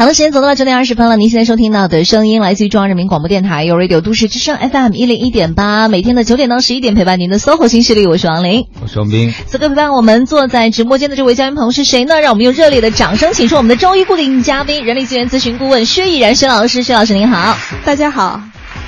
好的，时间走到了九点二十分了。您现在收听到的声音来自于中央人民广播电台，有 Radio 都市之声 FM 一零一点八，每天的九点到十一点陪伴您的 SOHO 新势力，我是王琳，我是王斌。此刻陪伴我们坐在直播间的这位嘉宾朋友是谁呢？让我们用热烈的掌声，请出我们的周一固定嘉宾，人力资源咨询顾问薛毅然薛老师。薛老师您好，大家好。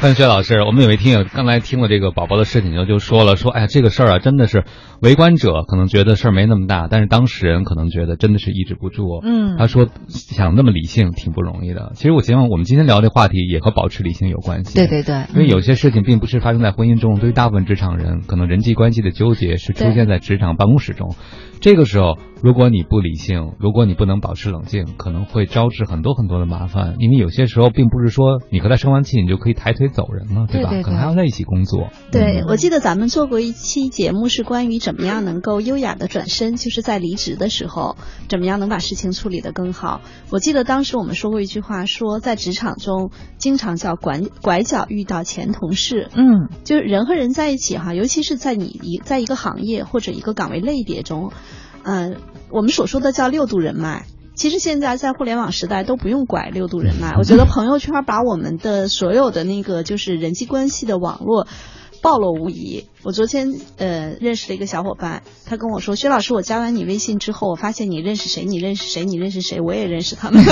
欢迎薛老师，我们有位听友刚才听了这个宝宝的事情，就就说了说，哎呀，这个事儿啊，真的是围观者可能觉得事儿没那么大，但是当事人可能觉得真的是抑制不住。嗯，他说想那么理性挺不容易的。其实我希望我们今天聊的话题也和保持理性有关系。对对对，因为有些事情并不是发生在婚姻中，对于大部分职场人，可能人际关系的纠结是出现在职场办公室中。这个时候，如果你不理性，如果你不能保持冷静，可能会招致很多很多的麻烦。因为有些时候，并不是说你和他生完气，你就可以抬腿走人了，对吧？可能还要在一起工作。对，我记得咱们做过一期节目，是关于怎么样能够优雅的转身，就是在离职的时候，怎么样能把事情处理得更好。我记得当时我们说过一句话，说在职场中经常叫拐拐角遇到前同事。嗯，就是人和人在一起哈，尤其是在你一在一个行业或者一个岗位类别中。嗯，我们所说的叫六度人脉，其实现在在互联网时代都不用拐六度人脉。我觉得朋友圈把我们的所有的那个就是人际关系的网络暴露无遗。我昨天呃认识了一个小伙伴，他跟我说：“薛老师，我加完你微信之后，我发现你认识谁？你认识谁？你认识谁？我也认识他们。”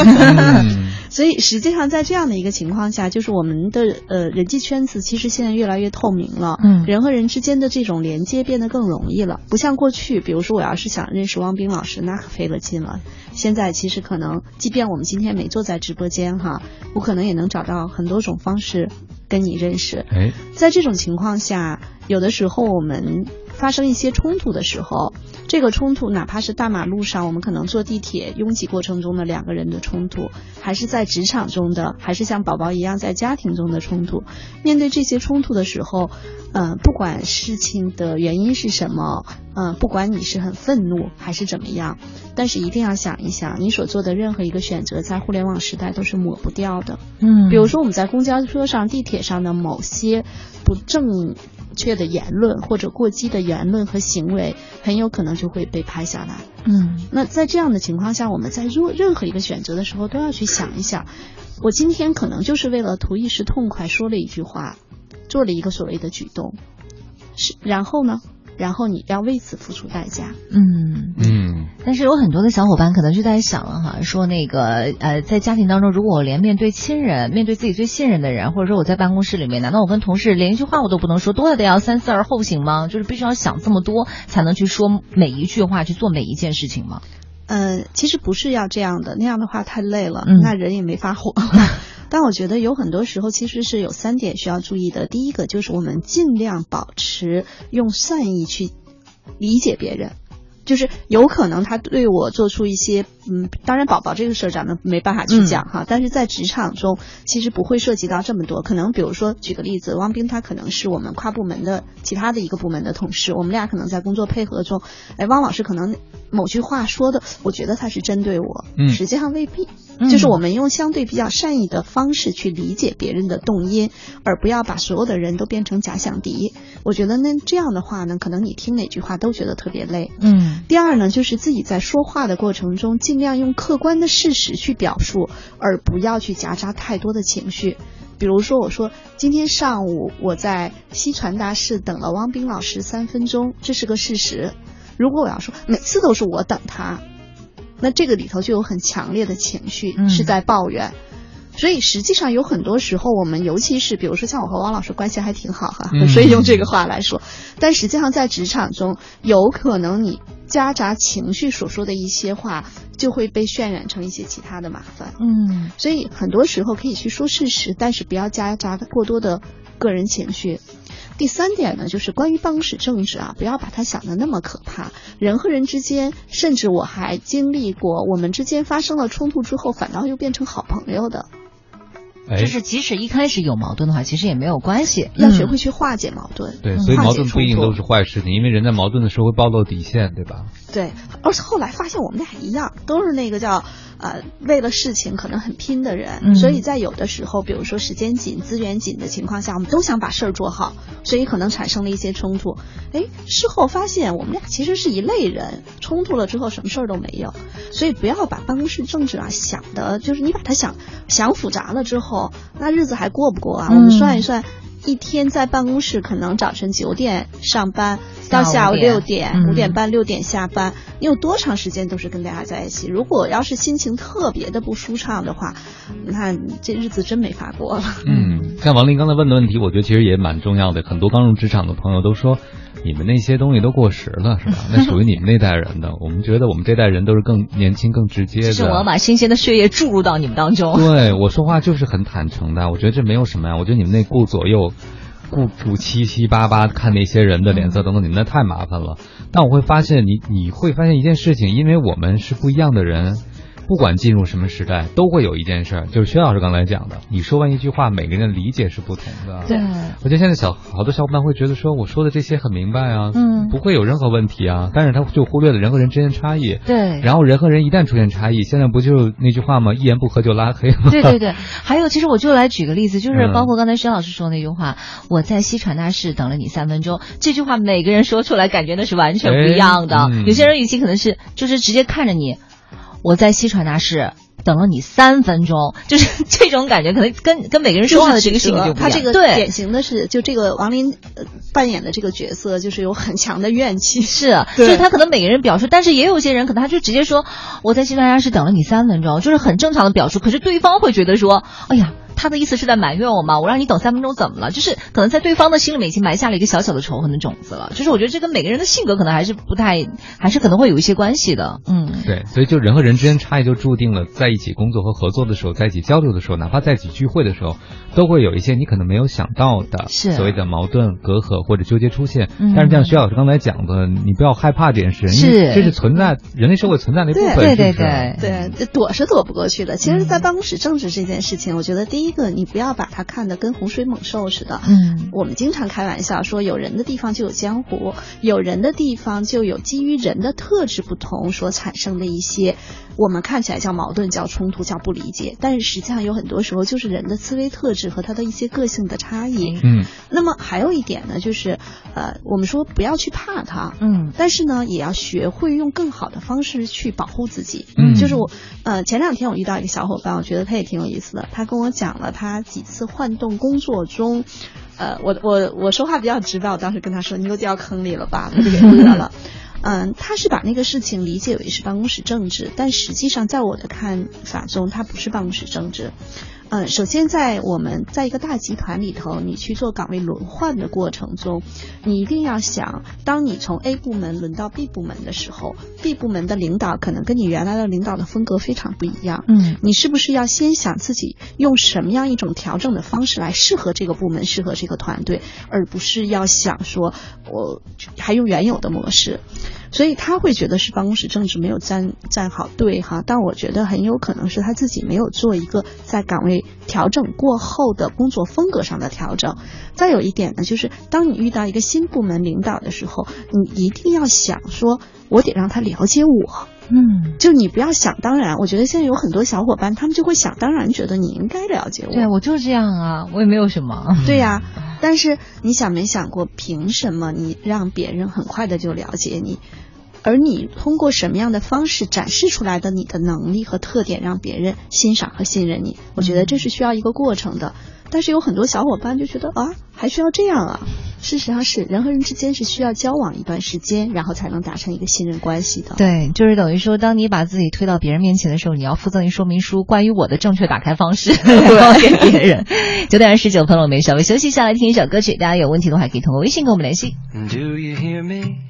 所以实际上在这样的一个情况下，就是我们的呃人际圈子其实现在越来越透明了。嗯，人和人之间的这种连接变得更容易了，不像过去，比如说我要是想认识汪冰老师，那可费了劲了。现在其实可能，即便我们今天没坐在直播间哈，我可能也能找到很多种方式跟你认识。哎，在这种情况下。有的时候，我们发生一些冲突的时候，这个冲突哪怕是大马路上，我们可能坐地铁拥挤过程中的两个人的冲突，还是在职场中的，还是像宝宝一样在家庭中的冲突。面对这些冲突的时候，嗯，不管事情的原因是什么，嗯，不管你是很愤怒还是怎么样，但是一定要想一想，你所做的任何一个选择，在互联网时代都是抹不掉的。嗯，比如说我们在公交车上、地铁上的某些不正。确的言论或者过激的言论和行为，很有可能就会被拍下来。嗯，那在这样的情况下，我们在做任何一个选择的时候，都要去想一想，我今天可能就是为了图一时痛快，说了一句话，做了一个所谓的举动，是然后呢？然后你要为此付出代价。嗯嗯。但是有很多的小伙伴可能就在想了哈，说那个呃，在家庭当中，如果我连面对亲人、面对自己最信任的人，或者说我在办公室里面，难道我跟同事连一句话我都不能说，多了得要三思而后行吗？就是必须要想这么多才能去说每一句话，去做每一件事情吗？呃，其实不是要这样的，那样的话太累了，那人也没法活。但我觉得有很多时候其实是有三点需要注意的。第一个就是我们尽量保持用善意去理解别人，就是有可能他对我做出一些，嗯，当然宝宝这个事儿咱们没办法去讲哈。但是在职场中其实不会涉及到这么多，可能比如说举个例子，汪冰他可能是我们跨部门的其他的一个部门的同事，我们俩可能在工作配合中，哎，汪老师可能某句话说的，我觉得他是针对我，嗯，实际上未必。就是我们用相对比较善意的方式去理解别人的动因，而不要把所有的人都变成假想敌。我觉得那，这样的话呢，可能你听哪句话都觉得特别累。嗯。第二呢，就是自己在说话的过程中，尽量用客观的事实去表述，而不要去夹杂太多的情绪。比如说，我说今天上午我在西传达室等了汪冰老师三分钟，这是个事实。如果我要说每次都是我等他。那这个里头就有很强烈的情绪是在抱怨，所以实际上有很多时候，我们尤其是比如说像我和汪老师关系还挺好哈，所以用这个话来说，但实际上在职场中，有可能你夹杂情绪所说的一些话，就会被渲染成一些其他的麻烦。嗯，所以很多时候可以去说事实，但是不要夹杂过多的个人情绪。第三点呢，就是关于办公室政治啊，不要把它想的那么可怕。人和人之间，甚至我还经历过，我们之间发生了冲突之后，反倒又变成好朋友的。就是即使一开始有矛盾的话，其实也没有关系，要学会去化解矛盾。对，所以矛盾不一定都是坏事情，因为人在矛盾的时候会暴露底线，对吧？对，而且后来发现我们俩一样，都是那个叫呃，为了事情可能很拼的人，嗯所以在有的时候，比如说时间紧、资源紧的情况下，我们都想把事儿做好，所以可能产生了一些冲突。哎，事后发现我们俩其实是一类人，冲突了之后什么事儿都没有。所以不要把办公室政治啊想的，就是你把它想想复杂了之后，那日子还过不过啊？嗯我们算一算。一天在办公室，可能早晨九点上班，到下午六点、嗯五点半、六点下班，你有多长时间都是跟大家在一起？如果要是心情特别的不舒畅的话，那这日子真没法过了。嗯，像王林刚才问的问题，我觉得其实也蛮重要的。很多刚入职场的朋友都说，你们那些东西都过时了，是吧？那属于你们那代人的。我们觉得我们这代人都是更年轻、更直接的。就是我要把新鲜的血液注入到你们当中。对我说话就是很坦诚的，我觉得这没有什么呀。我觉得你们那顾左右、顾顾七七八八看那些人的脸色等等，你们那太麻烦了。但我会发现你，你会发现一件事情，因为我们是不一样的人。不管进入什么时代，都会有一件事儿，就是薛老师刚才讲的，你说完一句话，每个人的理解是不同的。对，我觉得现在小好多小伙伴会觉得说，我说的这些很明白啊，嗯不会有任何问题啊，但是他就忽略了人和人之间的差异。对，然后人和人一旦出现差异，现在不就那句话吗？一言不合就拉黑吗？对对对，还有，其实我就来举个例子，就是嗯包括刚才薛老师说那句话，我在西传达室等了你三分钟，这句话每个人说出来感觉那是完全不一样的。哎嗯有些人语气可能是就是直接看着你，我在西传达室。等了你三分钟，就是 这种感觉，可能跟跟每个人说话的这个性格就不一样。他这个对典型的是，就这个王林、呃、扮演的这个角色，就是有很强的怨气。是，就是他可能每个人表述，但是也有些人可能他就直接说我在西传达室等了你三分钟，就是很正常的表述。可是对方会觉得说，哎呀。他的意思是在埋怨我吗？我让你等三分钟怎么了？就是可能在对方的心里面已经埋下了一个小小的仇恨的种子了。就是我觉得这跟每个人的性格可能还是不太，还是可能会有一些关系的。嗯，对，所以就人和人之间差异就注定了在一起工作和合作的时候，在一起交流的时候，哪怕在一起聚会的时候，都会有一些你可能没有想到的是所谓的矛盾、隔阂或者纠结出现。嗯但是像徐老师刚才讲的，你不要害怕这件事，因是这是存在人类社会存在的一部分，对对对对，躲是躲不过去的。其实，在办公室政治这件事情，我觉得第一个，你不要把它看得跟洪水猛兽似的。嗯，我们经常开玩笑说，有人的地方就有江湖，有人的地方就有基于人的特质不同所产生的一些我们看起来叫矛盾、叫冲突、叫不理解，但是实际上有很多时候就是人的思维特质和他的一些个性的差异。嗯，那么还有一点呢，就是呃，我们说不要去怕他，嗯，但是呢，也要学会用更好的方式去保护自己。嗯就是我呃前两天我遇到一个小伙伴，我觉得他也挺有意思的，他跟我讲了他几次换动工作中。呃，我我我说话比较直白，我当时跟他说：“你又掉坑里了吧？”他就给乐了。嗯，他是把那个事情理解为是办公室政治，但实际上在我的看法中，他不是办公室政治。嗯，首先在我们在一个大集团里头，你去做岗位轮换的过程中，你一定要想，当你从 A 部门轮到 B 部门的时候，B 部门的领导可能跟你原来的领导的风格非常不一样。嗯，你是不是要先想自己用什么样一种调整的方式来适合这个部门、适合这个团队，而不是要想说我还用原有的模式。所以他会觉得是办公室政治没有站站好队哈，但我觉得很有可能是他自己没有做一个在岗位调整过后的工作风格上的调整。再有一点呢，就是当你遇到一个新部门领导的时候，你一定要想说，我得让他了解我。嗯，就你不要想当然，我觉得现在有很多小伙伴，他们就会想当然，觉得你应该了解我。对我就是这样啊，我也没有什么。对呀、但是你想没想过，凭什么你让别人很快的就了解你？而你通过什么样的方式展示出来的你的能力和特点，让别人欣赏和信任你？我觉得这是需要一个过程的。但是有很多小伙伴就觉得啊，还需要这样啊？事实上是人和人之间是需要交往一段时间，然后才能达成一个信任关系的。对，就是等于说，当你把自己推到别人面前的时候，你要附赠一说明书，关于我的正确打开方式，告给别人。九点二十九分了，我们稍微休息一下，来听一首歌曲。大家有问题的话，可以通过微信跟我们联系。Do you hear me?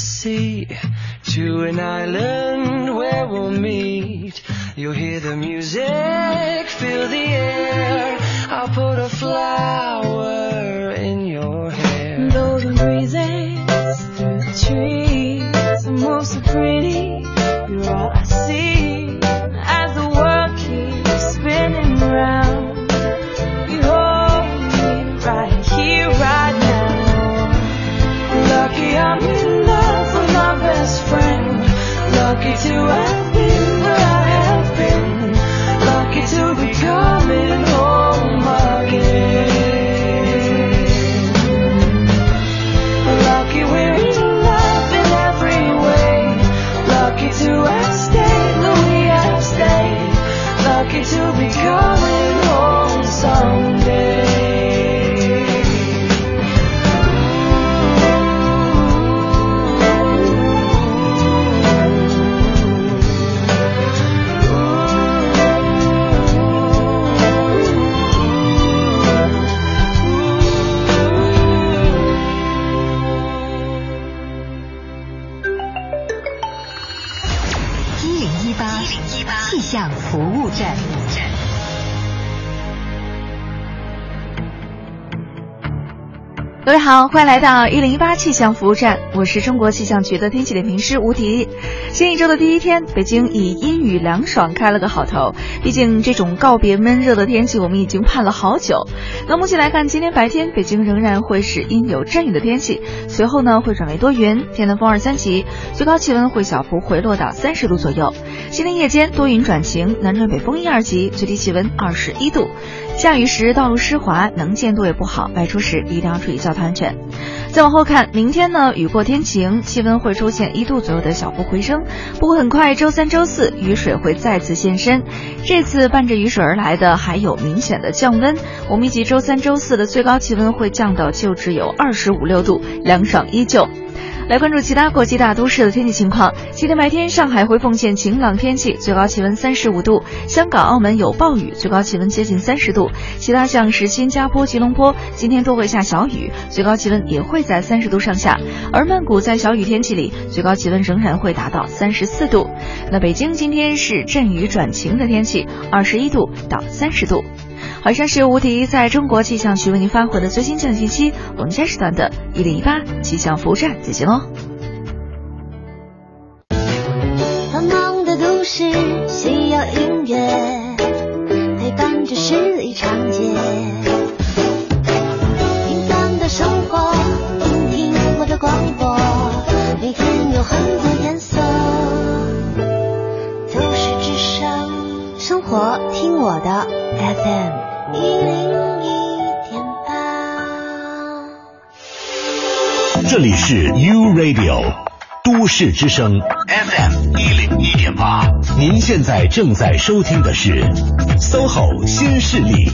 Sea to an island where we'll meet. You'll hear the music, feel the air. I'll put a flower you. 各位好，欢迎来到一零一八气象服务站，我是中国气象局的天气点评师吴迪。新一周的第一天，北京以阴雨凉爽开了个好头。毕竟这种告别闷热的天气，我们已经盼了好久。那目前来看，今天白天北京仍然会是阴有阵雨的天气，随后呢会转为多云，偏南风二三级，最高气温会小幅回落到三十度左右。今天夜间多云转晴，南转北风一二级，最低气温二十一度。下雨时道路湿滑，能见度也不好，外出时一定要注意交通安全。再往后看，明天呢雨过天晴，气温会出现一度左右的小幅回升。不过很快，周三、周四雨水会再次现身，这次伴着雨水而来的还有明显的降温。我们预计周三、周四的最高气温会降到就只有二十五六度，凉爽依旧。来关注其他国际大都市的天气情况。今天白天，上海会奉献晴朗天气，最高气温三十五度；香港、澳门有暴雨，最高气温接近三十度。其他像是新加坡、吉隆坡，今天都会下小雨，最高气温也会在三十度上下。而曼谷在小雨天气里，最高气温仍然会达到三十四度。那北京今天是阵雨转晴的天气，二十一度到三十度。好，以上是吴迪在中国气象局为您发回的最新气象信息。我们下时段的一零一八气象服务站再见喽。繁忙的都市需要音乐陪伴着十里长街，平淡的生活，听听我的广播，每天有很多颜色。都市之声，生活听我的 FM 是 U Radio 都市之声 FM 一零一点八，您现在正在收听的是 SOHO 新势力。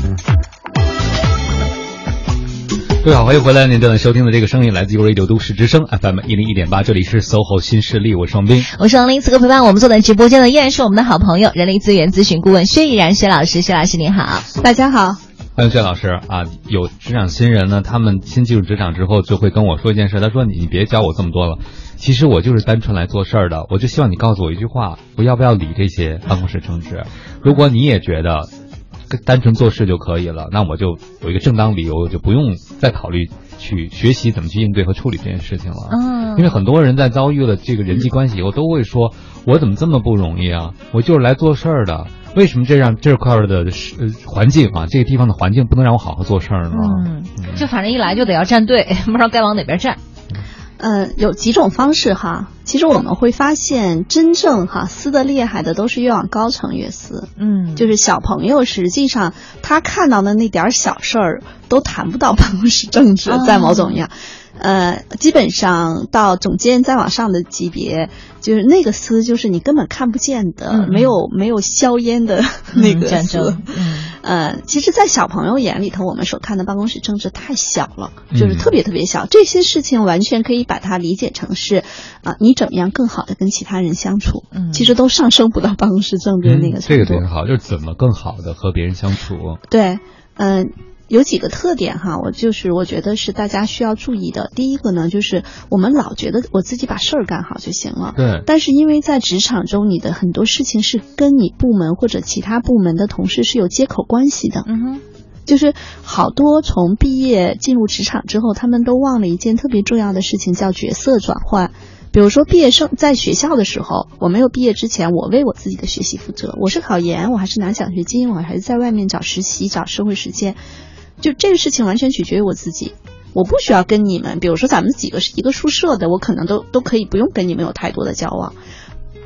各位好，欢迎回来！您正在收听的这个声音来自 U Radio 都市之声 FM 一零一点八，这里是 SOHO 新势力，我是王斌。我是王林，此刻陪伴我们坐在直播间的依然是我们的好朋友，人力资源咨询顾问薛毅然薛老师。薛老师您好，大家好。欢迎薛老师啊！有职场新人呢，他们新进入职场之后，就会跟我说一件事，他说：“你你别教我这么多了，其实我就是单纯来做事儿的，我就希望你告诉我一句话，不要不要理这些办公室政治。如果你也觉得单纯做事就可以了，那我就有一个正当理由，就不用再考虑去学习怎么去应对和处理这件事情了。嗯因为很多人在遭遇了这个人际关系以后，都会说：我怎么这么不容易啊？我就是来做事儿的。”为什么这样这块儿的呃环境啊，这个地方的环境不能让我好好做事儿呢？嗯，就反正一来就得要站队，不知道该往哪边站。呃，有几种方式哈。其实我们会发现，真正哈撕的厉害的都是越往高层越撕。嗯，就是小朋友，实际上他看到的那点儿小事儿都谈不到办公室政治，在某种样。呃，基本上到总监再往上的级别，就是那个司，就是你根本看不见的，嗯没有没有硝烟的那个战撕。争，嗯 呃，其实，在小朋友眼里头，我们所看的办公室政治太小了，嗯就是特别特别小。这些事情完全可以把它理解成是，啊、你怎么样更好的跟其他人相处，嗯其实都上升不到办公室政治的那个程度。这个特别好，就是怎么更好的和别人相处。对，嗯、有几个特点哈，我就是我觉得是大家需要注意的。第一个呢，就是我们老觉得我自己把事儿干好就行了，对但是因为在职场中，你的很多事情是跟你部门或者其他部门的同事是有接口关系的。嗯哼，就是好多从毕业进入职场之后，他们都忘了一件特别重要的事情，叫角色转换。比如说，毕业生在学校的时候，我没有毕业之前，我为我自己的学习负责。我是考研，我还是拿奖学金，我还是在外面找实习、找社会实践，就这个事情完全取决于我自己。我不需要跟你们，比如说咱们几个是一个宿舍的，我可能都都可以不用跟你们有太多的交往。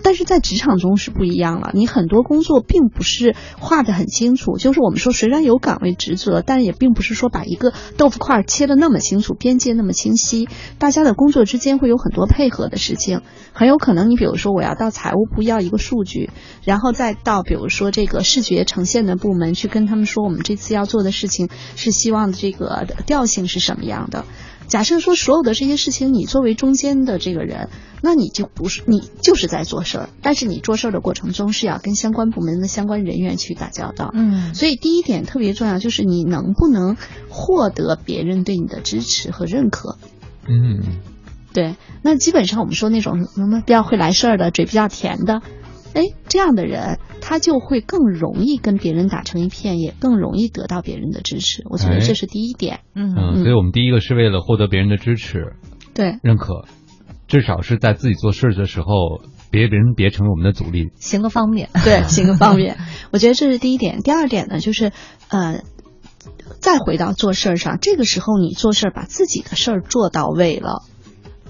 但是在职场中是不一样了，你很多工作并不是画得很清楚，就是我们说虽然有岗位职责，但也并不是说把一个豆腐块切得那么清楚，边界那么清晰。大家的工作之间会有很多配合的事情，很有可能你比如说我要到财务部要一个数据，然后再到比如说这个视觉呈现的部门去跟他们说我们这次要做的事情是希望这个调性是什么样的。假设说所有的这些事情，你作为中间的这个人，那你就不是你就是在做事儿，但是你做事儿的过程中是要跟相关部门的相关人员去打交道。嗯所以第一点特别重要，就是你能不能获得别人对你的支持和认可。嗯，对，那基本上我们说那种什么比较会来事儿的、嘴比较甜的，哎，这样的人他就会更容易跟别人打成一片，也更容易得到别人的支持。我觉得哎这是第一点。嗯嗯，所以我们第一个是为了获得别人的支持、对，认可，至少是在自己做事的时候，别人别成为我们的阻力。行个方便。对，行个方便。我觉得这是第一点。第二点呢，就是呃，再回到做事儿上，这个时候你做事儿把自己的事儿做到位了。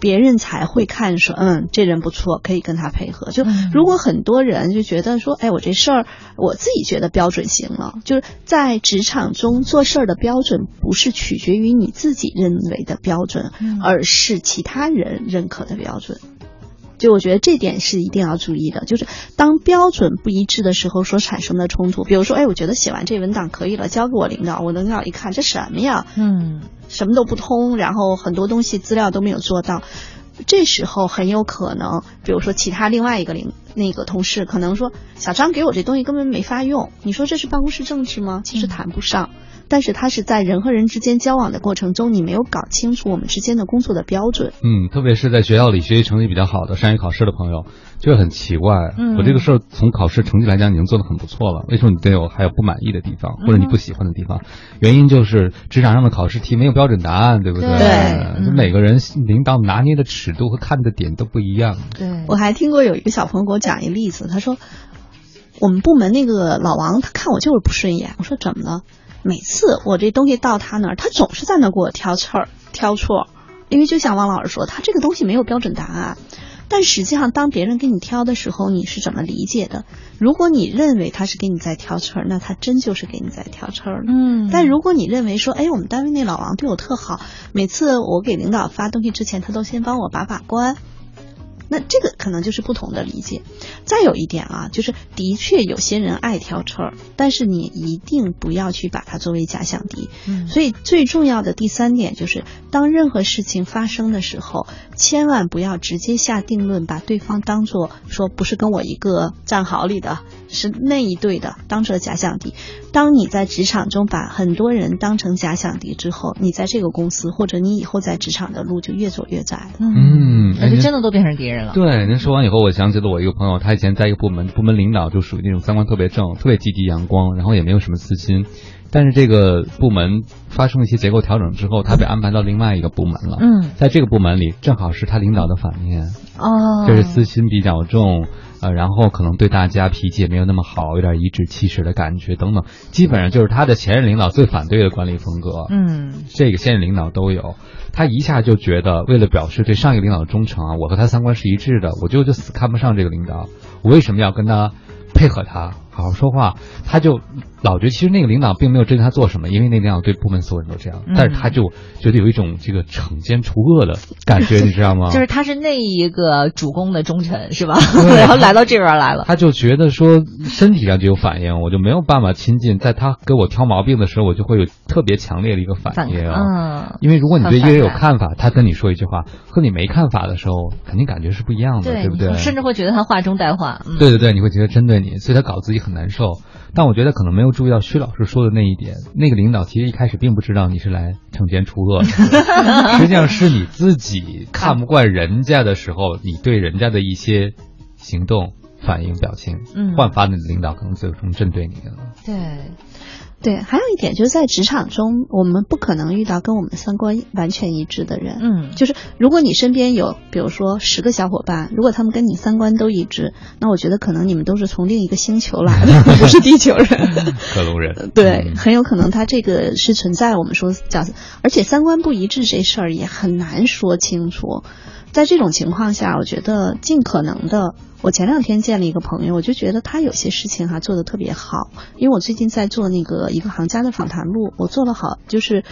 别人才会看说，嗯，这人不错，可以跟他配合。就嗯如果很多人就觉得说，哎，我这事儿我自己觉得标准行了，就是在职场中做事儿的标准不是取决于你自己认为的标准，嗯而是其他人认可的标准。就我觉得这点是一定要注意的，就是当标准不一致的时候所产生的冲突。比如说，哎，我觉得写完这文档可以了，交给我领导，我领导一看这什么呀，嗯什么都不通，然后很多东西资料都没有做到。这时候很有可能，比如说其他另外一个领那个同事可能说，小张给我这东西根本没法用，你说这是办公室政治吗？其实谈不上。但是他是在人和人之间交往的过程中，你没有搞清楚我们之间的工作的标准。嗯，特别是在学校里学习成绩比较好的、善于考试的朋友，就会很奇怪。嗯我这个事儿从考试成绩来讲已经做得很不错了，为什么你对我还有不满意的地方，或者你不喜欢的地方？原因就是职场上的考试题没有标准答案，对不对？对就每个人领导拿捏的尺度和看的点都不一样。对，我还听过有一个小朋友给我讲一个例子，他说我们部门那个老王，他看我就是不顺眼。我说怎么了？每次我这东西到他那儿，他总是在那儿给我挑刺儿、挑错，因为就像王老师说，他这个东西没有标准答案。但实际上，当别人给你挑的时候，你是怎么理解的？如果你认为他是给你在挑刺儿，那他真就是给你在挑刺儿了。嗯但如果你认为说，哎，我们单位那老王对我特好，每次我给领导发东西之前，他都先帮我把把关，那这个可能就是不同的理解。再有一点啊，就是的确有些人爱挑刺儿，但是你一定不要去把它作为假想敌。嗯所以最重要的第三点就是，当任何事情发生的时候，千万不要直接下定论，把对方当做说不是跟我一个战壕里的，是那一队的，当成假想敌。当你在职场中把很多人当成假想敌之后，你在这个公司或者你以后在职场的路就越走越窄了。嗯那就真的都变成敌人了。对，您说完以后，我想起了我一个朋友，他以前在一个部门，部门领导就属于那种三观特别正、特别积极阳光，然后也没有什么私心。但是这个部门发生一些结构调整之后，他被安排到另外一个部门了。嗯在这个部门里，正好是他领导的反面，哦，就是私心比较重，呃，然后可能对大家脾气也没有那么好，有点颐指气使的感觉等等，基本上就是他的前任领导最反对的管理风格。嗯这个现任领导都有，他一下就觉得，为了表示对上一个领导的忠诚啊，我和他三观是一致的，我就就死看不上这个领导，我为什么要跟他配合他，好好说话？他就老觉得其实那个领导并没有针对他做什么，因为那个领导对部门所有人都这样，嗯但是他就觉得有一种这个惩奸除恶的感觉，你知道吗？就是他是那一个主公的忠臣是吧？对然后来到这边来了。他就觉得说身体上就有反应，我就没有办法亲近，在他给我挑毛病的时候，我就会有特别强烈的一个反反应。嗯，因为如果你对一个人有看法，他跟你说一句话，和你没看法的时候，肯定感觉是不一样的，对不对？甚至会觉得他话中带话。嗯、对对对，你会觉得针对你，所以他搞自己很难受。但我觉得可能没有注意到徐老师说的那一点，那个领导其实一开始并不知道你是来惩奸除恶的，实际上是你自己看不惯人家的时候，你对人家的一些行动、反应、表情，嗯焕发你的领导可能最终针对你了。对，对，还有一点就是在职场中，我们不可能遇到跟我们三观完全一致的人。嗯就是如果你身边有，比如说十个小伙伴，如果他们跟你三观都一致，那我觉得可能你们都是从另一个星球来的，不是地球人。克隆人，对，嗯很有可能他这个是存在我们说叫，而且三观不一致这事儿也很难说清楚。在这种情况下，我觉得尽可能的，我前两天见了一个朋友，我就觉得他有些事情哈、做的特别好，因为我最近在做那个一个行家的访谈录，我做了好，就是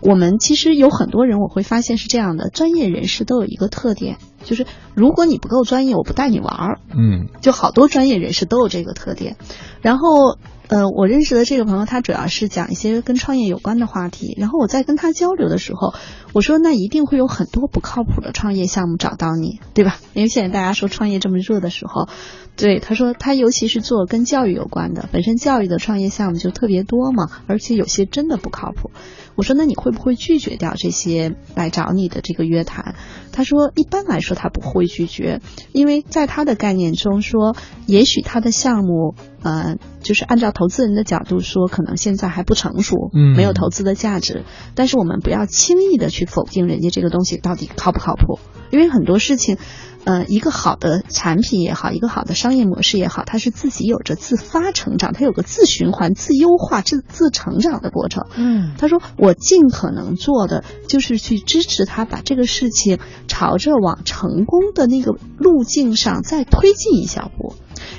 我们其实有很多人，我会发现是这样的，专业人士都有一个特点，就是如果你不够专业，我不带你玩儿。嗯就好多专业人士都有这个特点。然后，呃，我认识的这个朋友，他主要是讲一些跟创业有关的话题。然后我在跟他交流的时候，我说那一定会有很多不靠谱的创业项目找到你，对吧？因为现在大家说创业这么热的时候，对他说他尤其是做跟教育有关的，本身教育的创业项目就特别多嘛，而且有些真的不靠谱。我说那你会不会拒绝掉这些来找你的这个约谈？他说一般来说他不会拒绝，因为在他的概念中说，也许他的项目，呃，就是按照投资人的角度说，可能现在还不成熟，嗯没有投资的价值。但是我们不要轻易的去否定人家这个东西到底靠不靠谱，因为很多事情。呃，一个好的产品也好，一个好的商业模式也好，它是自己有着自发成长，它有个自循环、自优化、自自成长的过程。嗯他说：“我尽可能做的就是去支持他把这个事情朝着往成功的那个路径上再推进一小步。”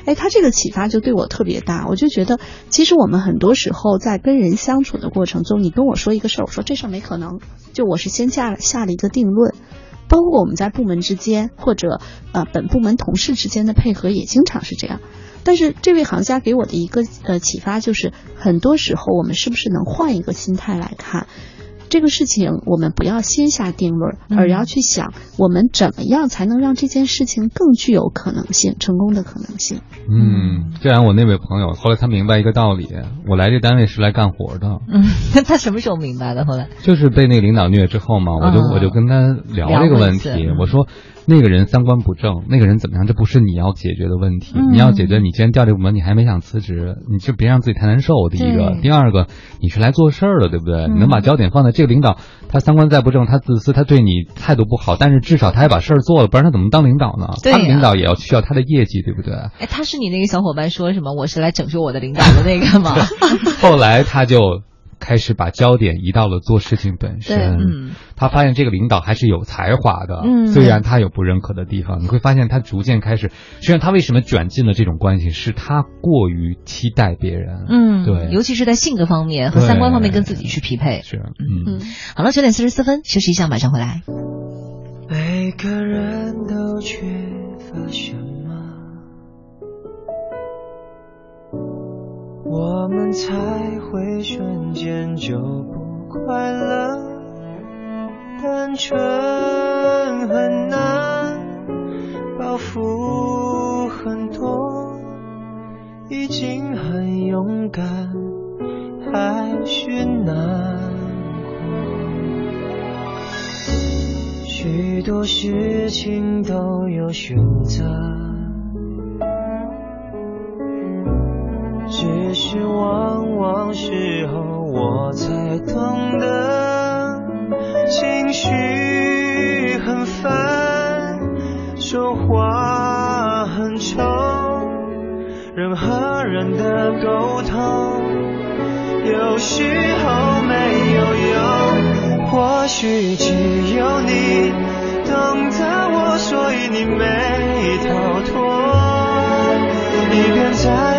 哎，他这个启发就对我特别大，我就觉得，其实我们很多时候在跟人相处的过程中，你跟我说一个事儿，我说这事儿没可能，就我是先下下了一个定论。包括我们在部门之间，或者呃本部门同事之间的配合，也经常是这样。但是这位行家给我的一个呃启发就是，很多时候我们是不是能换一个心态来看这个事情？我们不要先下定论，嗯而要去想我们怎么样才能让这件事情更具有可能性、成功的可能性。嗯，既然我那位朋友后来他明白一个道理，我来这单位是来干活的，嗯，他什么时候明白的？后来，就是被那个领导虐之后嘛，我就嗯我就跟他聊这个问题我说那个人三观不正，那个人怎么样，这不是你要解决的问题，嗯你要解决你既然调这个部门，你还没想辞职，你就别让自己太难受。第一个，第二个，你是来做事儿的，对不对？嗯你能把焦点放在这个领导，他三观再不正，他自私，他对你态度不好，但是至少他还把事儿做了，不然他怎么当领导呢？他领导也要需要他的业绩，对不对？哎，他是你那个小伙伴说什么？我是来拯救我的领导的那个吗？后来他就开始把焦点移到了做事情本身。对嗯他发现这个领导还是有才华的，嗯虽然他有不认可的地方，你会发现他逐渐开始，实际上他为什么卷进了这种关系，是他过于期待别人。嗯，对尤其是在性格方面和三观方面跟自己去匹配。是，嗯，嗯，好了，九点四十四分，休息一下，马上回来。每个人都缺乏什我们才会瞬间就不快乐。单纯很难，包袱很多，已经很勇敢，还是难过。许多事情都有选择，是往往事后我才懂得，情绪很烦，说话很冲，人和人的沟通。有时候没有用，或许只有你懂得我，所以你没逃脱。一边在，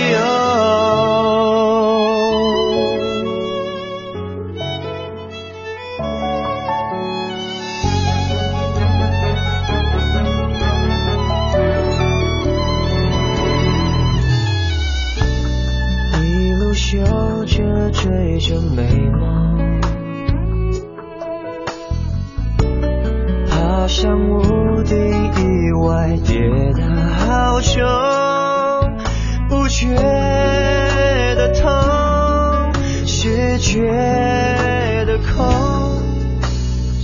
就着追着美梦，爬上屋顶意外跌得好重，不觉得痛，是觉得空，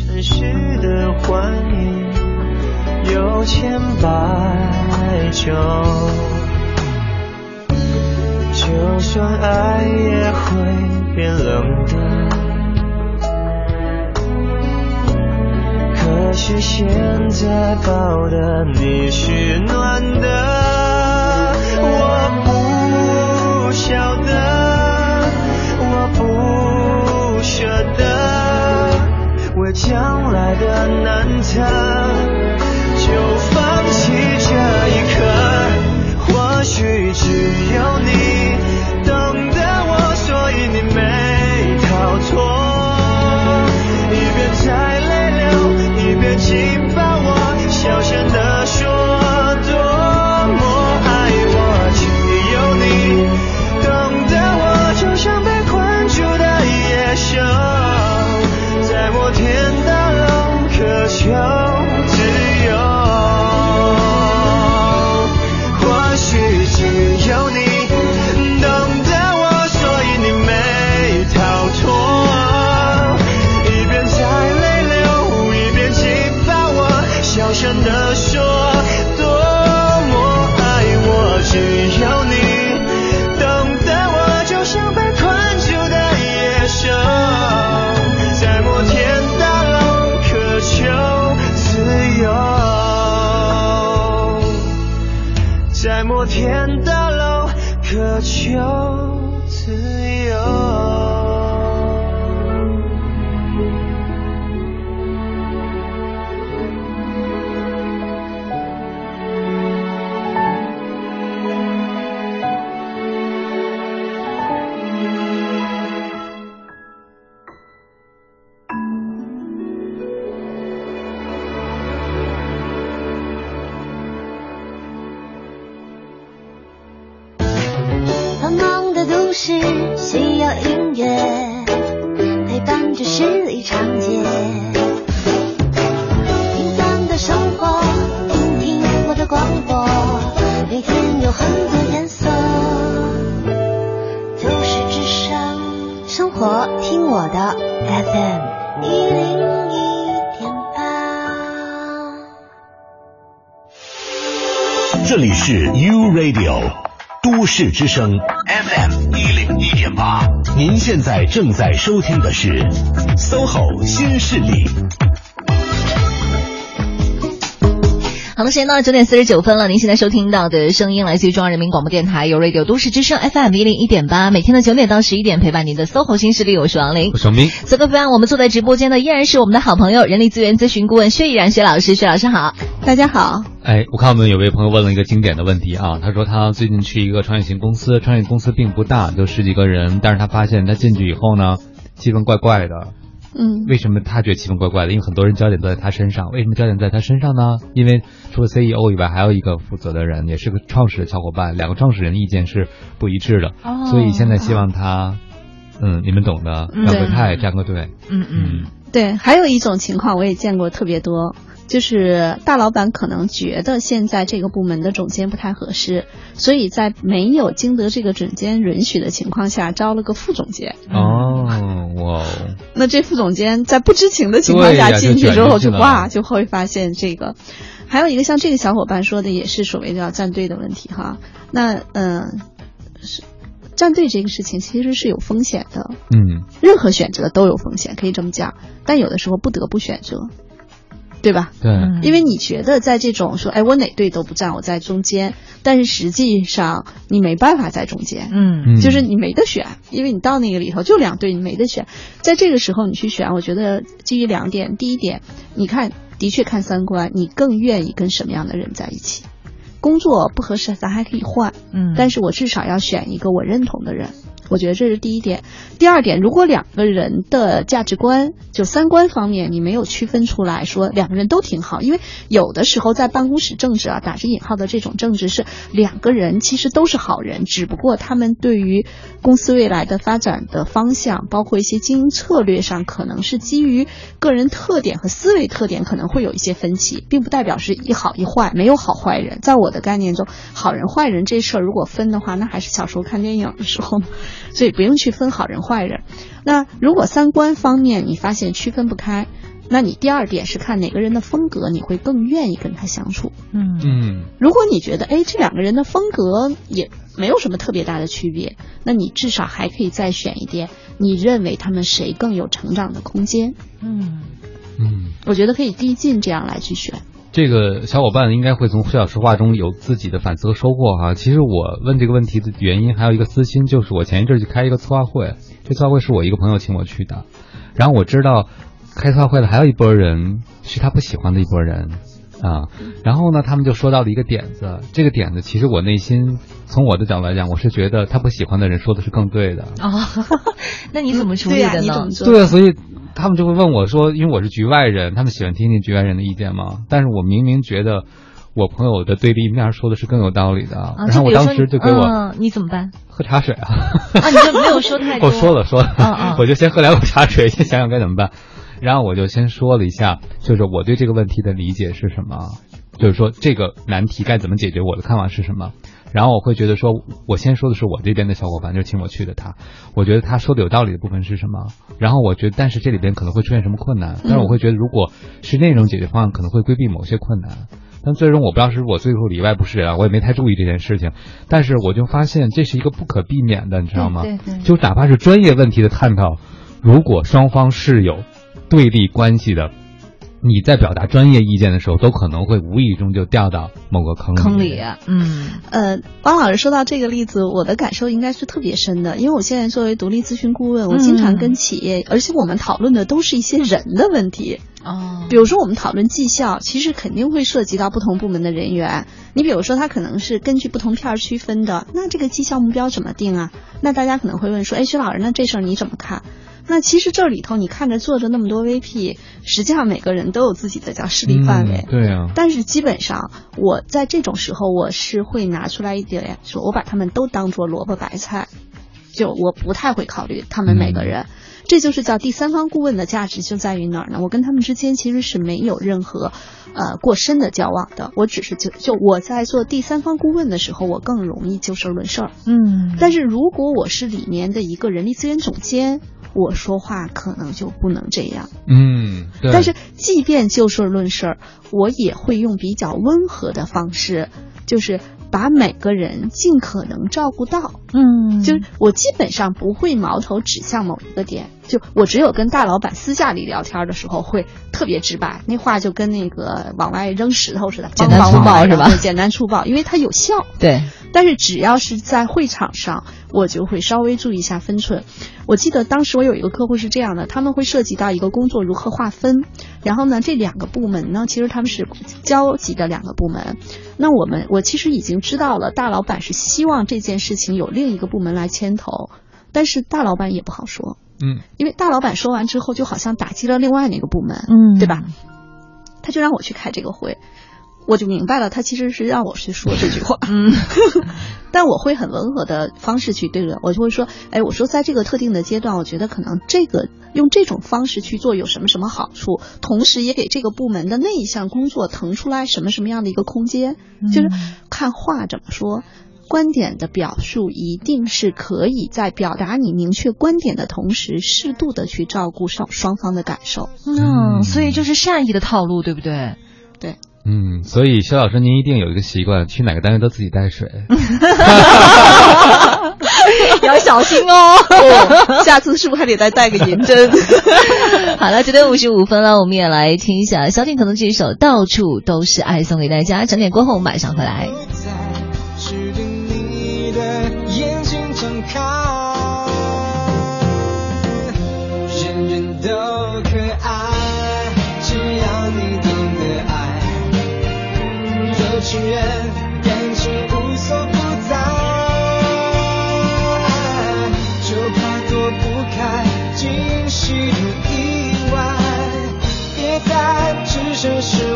城市的幻影有千百种。就算爱也会变冷的，可是现在抱的你是暖的，我不晓得，我不舍得，为将来的难测，就放弃这一刻，或许只有你。你没逃脱。一边在泪流，一边紧市之声 FM 一零一点八，您现在正在收听的是 SOHO 新势力。好的，时间到了九点四十九分了。您现在收听到的声音来自于中央人民广播电台有 Radio 都市之声 FM 一零一点八，每天的九点到十一点陪伴您的 SOHO 新势力，我是王琳我。是王斌。此刻陪伴我们坐在直播间的依然是我们的好朋友，人力资源咨询顾问薛毅然薛老师。薛老师好，大家好。哎，我看我们有位朋友问了一个经典的问题啊，他说他最近去一个创业型公司，创业公司并不大，就十几个人，但是他发现他进去以后呢，气氛怪怪的。嗯，为什么他觉得气氛怪怪的？因为很多人焦点都在他身上。为什么焦点在他身上呢？因为除了 CEO 以外，还有一个负责的人，也是个创始的小伙伴，两个创始人意见是不一致的。哦所以现在希望他，嗯，你们懂的，嗯让个泰，站个队。嗯嗯对，还有一种情况我也见过特别多，就是大老板可能觉得现在这个部门的总监不太合适，所以在没有经得这个总监允许的情况下，招了个副总监。哦，哇哦，那这副总监在不知情的情况下进去之后，就哇，就会发现这个。还有一个像这个小伙伴说的，也是所谓的要站队的问题哈。那嗯、呃是站队这个事情其实是有风险的，嗯，任何选择都有风险，可以这么讲。但有的时候不得不选择，对吧？对，嗯，因为你觉得在这种说，哎，我哪队都不站，我在中间，但是实际上你没办法在中间，嗯嗯就是你没得选，因为你到那个里头就两队，你没得选。在这个时候你去选，我觉得基于两点，第一点，你看的确看三观，你更愿意跟什么样的人在一起。工作不合适，咱还可以换，嗯，但是我至少要选一个我认同的人。我觉得这是第一点。第二点，如果两个人的价值观就三观方面你没有区分出来，说两个人都挺好，因为有的时候在办公室政治啊，打着引号的这种政治是两个人其实都是好人，只不过他们对于公司未来的发展的方向，包括一些经营策略上，可能是基于个人特点和思维特点可能会有一些分歧，并不代表是一好一坏，没有好坏人。在我的概念中，好人坏人这事儿如果分的话，那还是小时候看电影的时候，所以不用去分好人坏人。那如果三观方面你发现区分不开，那你第二点是看哪个人的风格，你会更愿意跟他相处。嗯嗯如果你觉得，哎，这两个人的风格也没有什么特别大的区别，那你至少还可以再选一点，你认为他们谁更有成长的空间？嗯嗯，我觉得可以递进这样来去选。这个小伙伴应该会从胡小实话中有自己的反思和收获哈。其实我问这个问题的原因还有一个私心，就是我前一阵去开一个策划会，这策划会是我一个朋友请我去的，然后我知道开策划会的还有一波人是他不喜欢的一波人。啊，然后呢，他们就说到了一个点子，这个点子其实我内心从我的角度来讲，我是觉得他不喜欢的人说的是更对的。哦，那你怎么处理对呀、的呢？对啊，所以他们就会问我说，因为我是局外人，他们喜欢听听局外人的意见嘛。但是我明明觉得我朋友的对立面说的是更有道理的，啊，然后我当时就给我嗯，你怎么办？喝茶水啊，啊，你就没有说太多。我说了说了，嗯嗯 我就先喝两口茶水，先想想该怎么办。然后我就先说了一下，就是我对这个问题的理解是什么，就是说这个难题该怎么解决，我的看法是什么。然后我会觉得说，我先说的是我这边的小伙伴，就是请我去的他，我觉得他说的有道理的部分是什么。然后我觉得，但是这里边可能会出现什么困难，但是我会觉得，如果是那种解决方案，可能会规避某些困难。但最终我不知道是我最后里外不是人啊，我也没太注意这件事情。但是我就发现这是一个不可避免的，你知道吗？对对对就哪怕是专业问题的探讨，如果双方是有对立关系的，你在表达专业意见的时候，都可能会无意中就掉到某个坑里。坑里，嗯呃，汪老师说到这个例子，我的感受应该是特别深的，因为我现在作为独立咨询顾问，我经常跟企业，而且我们讨论的都是一些人的问题。哦，比如说，我们讨论绩效，其实肯定会涉及到不同部门的人员。你比如说，他可能是根据不同片儿区分的，那这个绩效目标怎么定啊？那大家可能会问说，哎，徐老师，那这事儿你怎么看？那其实这里头你看着坐着那么多 VP，实际上每个人都有自己的叫势力范围。嗯、对啊，但是基本上，我在这种时候，我是会拿出来一点，说我把他们都当做萝卜白菜，就我不太会考虑他们每个人。这就是叫第三方顾问的价值，就在于哪儿呢？我跟他们之间其实是没有任何，呃，过深的交往的。我只是就就我在做第三方顾问的时候，我更容易就事论事儿。嗯，但是如果我是里面的一个人力资源总监，我说话可能就不能这样。嗯，对。但是即便就事论事儿，我也会用比较温和的方式，就是把每个人尽可能照顾到。嗯，就是我基本上不会矛头指向某一个点，就我只有跟大老板私下里聊天的时候会特别直白，那话就跟那个往外扔石头似的，简单粗暴是吧？简单粗暴，因为它有效。对。但是只要是在会场上，我就会稍微注意一下分寸。我记得当时我有一个客户是这样的，他们会涉及到一个工作如何划分，然后呢，这两个部门呢，其实他们是交集的两个部门。那我们我其实已经知道了，大老板是希望这件事情有另一个部门来牵头，但是大老板也不好说，嗯，因为大老板说完之后，就好像打击了另外那个部门，嗯，对吧？他就让我去开这个会。我就明白了，他其实是让我去说这句话，嗯，但我会很温和的方式去对待，我就会说，哎，我说在这个特定的阶段，我觉得可能这个用这种方式去做有什么什么好处，同时也给这个部门的那一项工作腾出来什么什么样的一个空间，嗯、就是看话怎么说。观点的表述一定是可以在表达你明确观点的同时，适度的去照顾双双方的感受。嗯，所以就是善意的套路，对不对？对。嗯，所以肖老师，您一定有一个习惯，去哪个单位都自己带水，要小心哦。哦下次是不是还得再带个银针？好了，九点五十五分了，我们也来听一下萧敬腾的这首《到处都是爱》，送给大家。整点过后，我们马上回来。人这是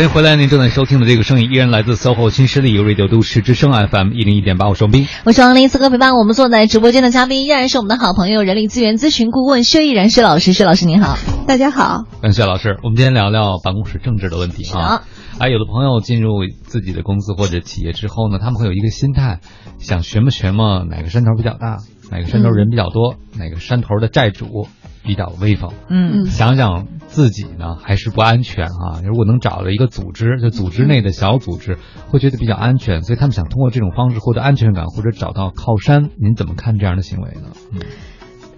欢迎回来。您正在收听的这个声音依然来自 SOHO 新势力 Radio 都市之声 FM 一零一点八，我是王斌。我是王林，此刻陪伴我们坐在直播间的嘉宾依然是我们的好朋友，人力资源咨询顾问薛毅然薛老师。薛老师您好，大家好。嗯，薛老师，我们今天聊聊办公室政治的问题啊。哎，有的朋友进入自己的公司或者企业之后呢，他们会有一个心态，想学么学么哪个山头比较大，哪个山头人比较多，哪个山头的债主比较威风。嗯想想自己呢还是不安全啊。如果能找了一个组织，就组织内的小组织，会觉得比较安全，所以他们想通过这种方式获得安全感或者找到靠山。您怎么看这样的行为呢？嗯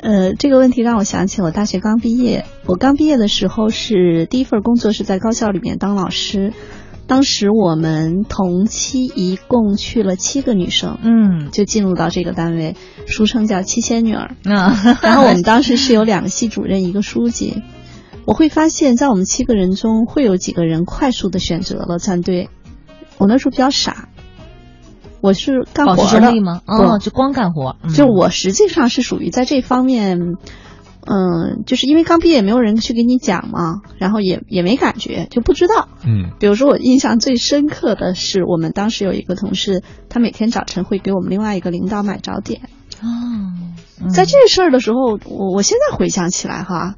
呃，这个问题让我想起我大学刚毕业。我刚毕业的时候是第一份工作是在高校里面当老师，当时我们同期一共去了七个女生，嗯就进入到这个单位，俗称叫七仙女儿。啊，然后我们当时是有两个系主任，一个书记。我会发现，在我们七个人中，会有几个人快速的选择了站队。我那时候比较傻，我是干保活的持中立吗？哦，就光干活。嗯就我实际上是属于在这方面，嗯，就是因为刚毕业，没有人去给你讲嘛，然后也也没感觉，就不知道。嗯比如说，我印象最深刻的是，我们当时有一个同事，他每天早晨会给我们另外一个领导买早点。哦，嗯在这事儿的时候，我我现在回想起来哈，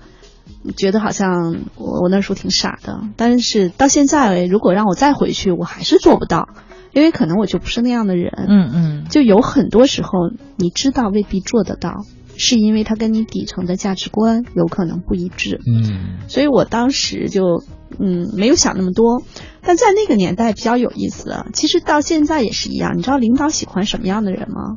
觉得好像我我那时候挺傻的，但是到现在，如果让我再回去，我还是做不到，因为可能我就不是那样的人。嗯嗯就有很多时候你知道未必做得到，是因为他跟你底层的价值观有可能不一致。嗯所以我当时就嗯没有想那么多，但在那个年代比较有意思的，其实到现在也是一样。你知道领导喜欢什么样的人吗？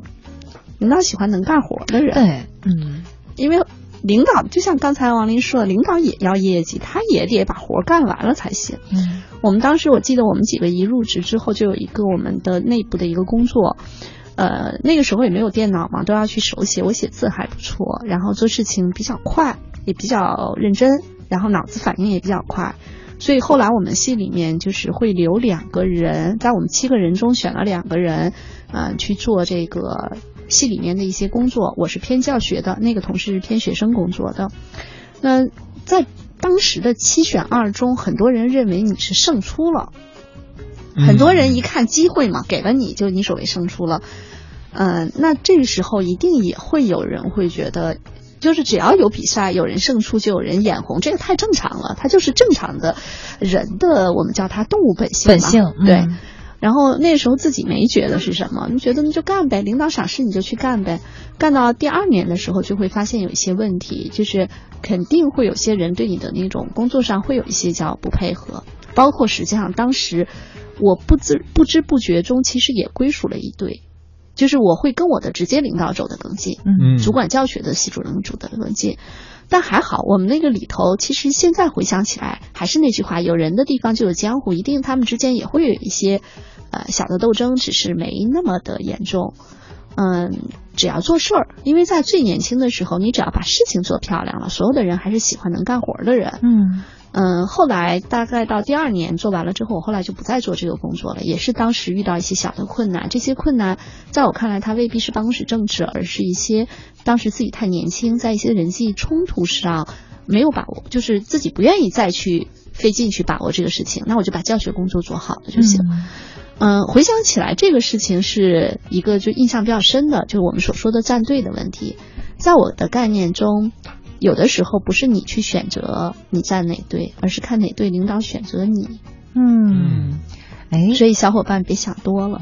领导喜欢能干活的人。对，嗯因为领导就像刚才王林说的，领导也要业绩，他也得把活干完了才行。嗯我们当时我记得我们几个一入职之后就有一个我们的内部的一个工作，呃，那个时候也没有电脑嘛，都要去手写，我写字还不错，然后做事情比较快，也比较认真，然后脑子反应也比较快。所以后来我们系里面就是会留两个人，在我们七个人中选了两个人，呃，去做这个系里面的一些工作。我是偏教学的，那个同事是偏学生工作的。那在当时的七选二中，很多人认为你是胜出了，很多人一看机会嘛，给了你就你所谓胜出了。嗯、那这个时候一定也会有人会觉得，就是只要有比赛，有人胜出就有人眼红，这个太正常了，它就是正常的人的，我们叫它动物本性。本性嗯对。然后那时候自己没觉得是什么，你觉得你就干呗，领导赏识你就去干呗。干到第二年的时候，就会发现有一些问题，就是肯定会有些人对你的那种工作上会有一些叫不配合，包括实际上当时我不知不知不觉中其实也归属了一队，就是我会跟我的直接领导走得更近，嗯主管教学的系主任走得更近。但还好，我们那个里头，其实现在回想起来，还是那句话，有人的地方就有江湖，一定他们之间也会有一些，呃，小的斗争，只是没那么的严重。嗯，只要做事儿，因为在最年轻的时候，你只要把事情做漂亮了，所有的人还是喜欢能干活的人。嗯嗯，后来大概到第二年做完了之后，我后来就不再做这个工作了，也是当时遇到一些小的困难。这些困难在我看来，它未必是办公室政治，而是一些当时自己太年轻，在一些人际冲突上没有把握，就是自己不愿意再去费劲去把握这个事情。那我就把教学工作做好了就行。嗯，回想起来，这个事情是一个就印象比较深的，就是我们所说的站队的问题。在我的概念中，有的时候不是你去选择你站哪队，而是看哪队领导选择你。嗯，哎，所以小伙伴别想多了。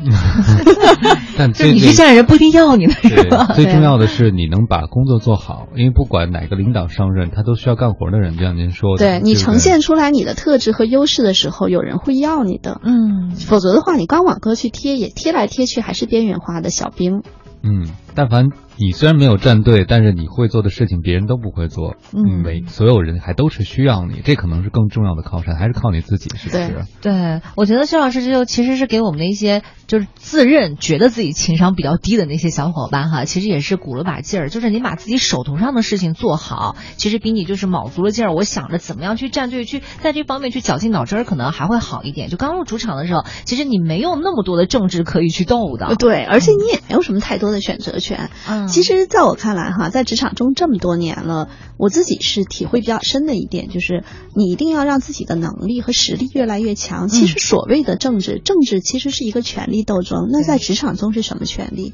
但就你最最去站人不一定要你的是吧？最重要的是你能把工作做好，因为不管哪个领导上任，他都需要干活的人，就像您说的。对你呈现出来你的特质和优势的时候，有人会要你的。嗯，否则的话，你光往歌去贴，也贴来贴去还是边缘化的小兵。嗯，但凡你虽然没有站队，但是你会做的事情别人都不会做，嗯每所有人还都是需要你，这可能是更重要的靠山，还是靠你自己，是不是？对，我觉得薛老师这就其实是给我们的一些就是自认觉得自己情商比较低的那些小伙伴哈，其实也是鼓了把劲儿，就是你把自己手头上的事情做好，其实比你就是卯足了劲儿，我想着怎么样去站队，去在这方面去绞尽脑汁儿，可能还会好一点。就刚入主场的时候，其实你没有那么多的政治可以去斗的。对，而且你也没有什么太多的选择权。嗯，其实，在我看来，哈，在职场中这么多年了，我自己是体会比较深的一点，就是你一定要让自己的能力和实力越来越强。其实，所谓的政治，政治其实是一个权力斗争。那在职场中是什么权利？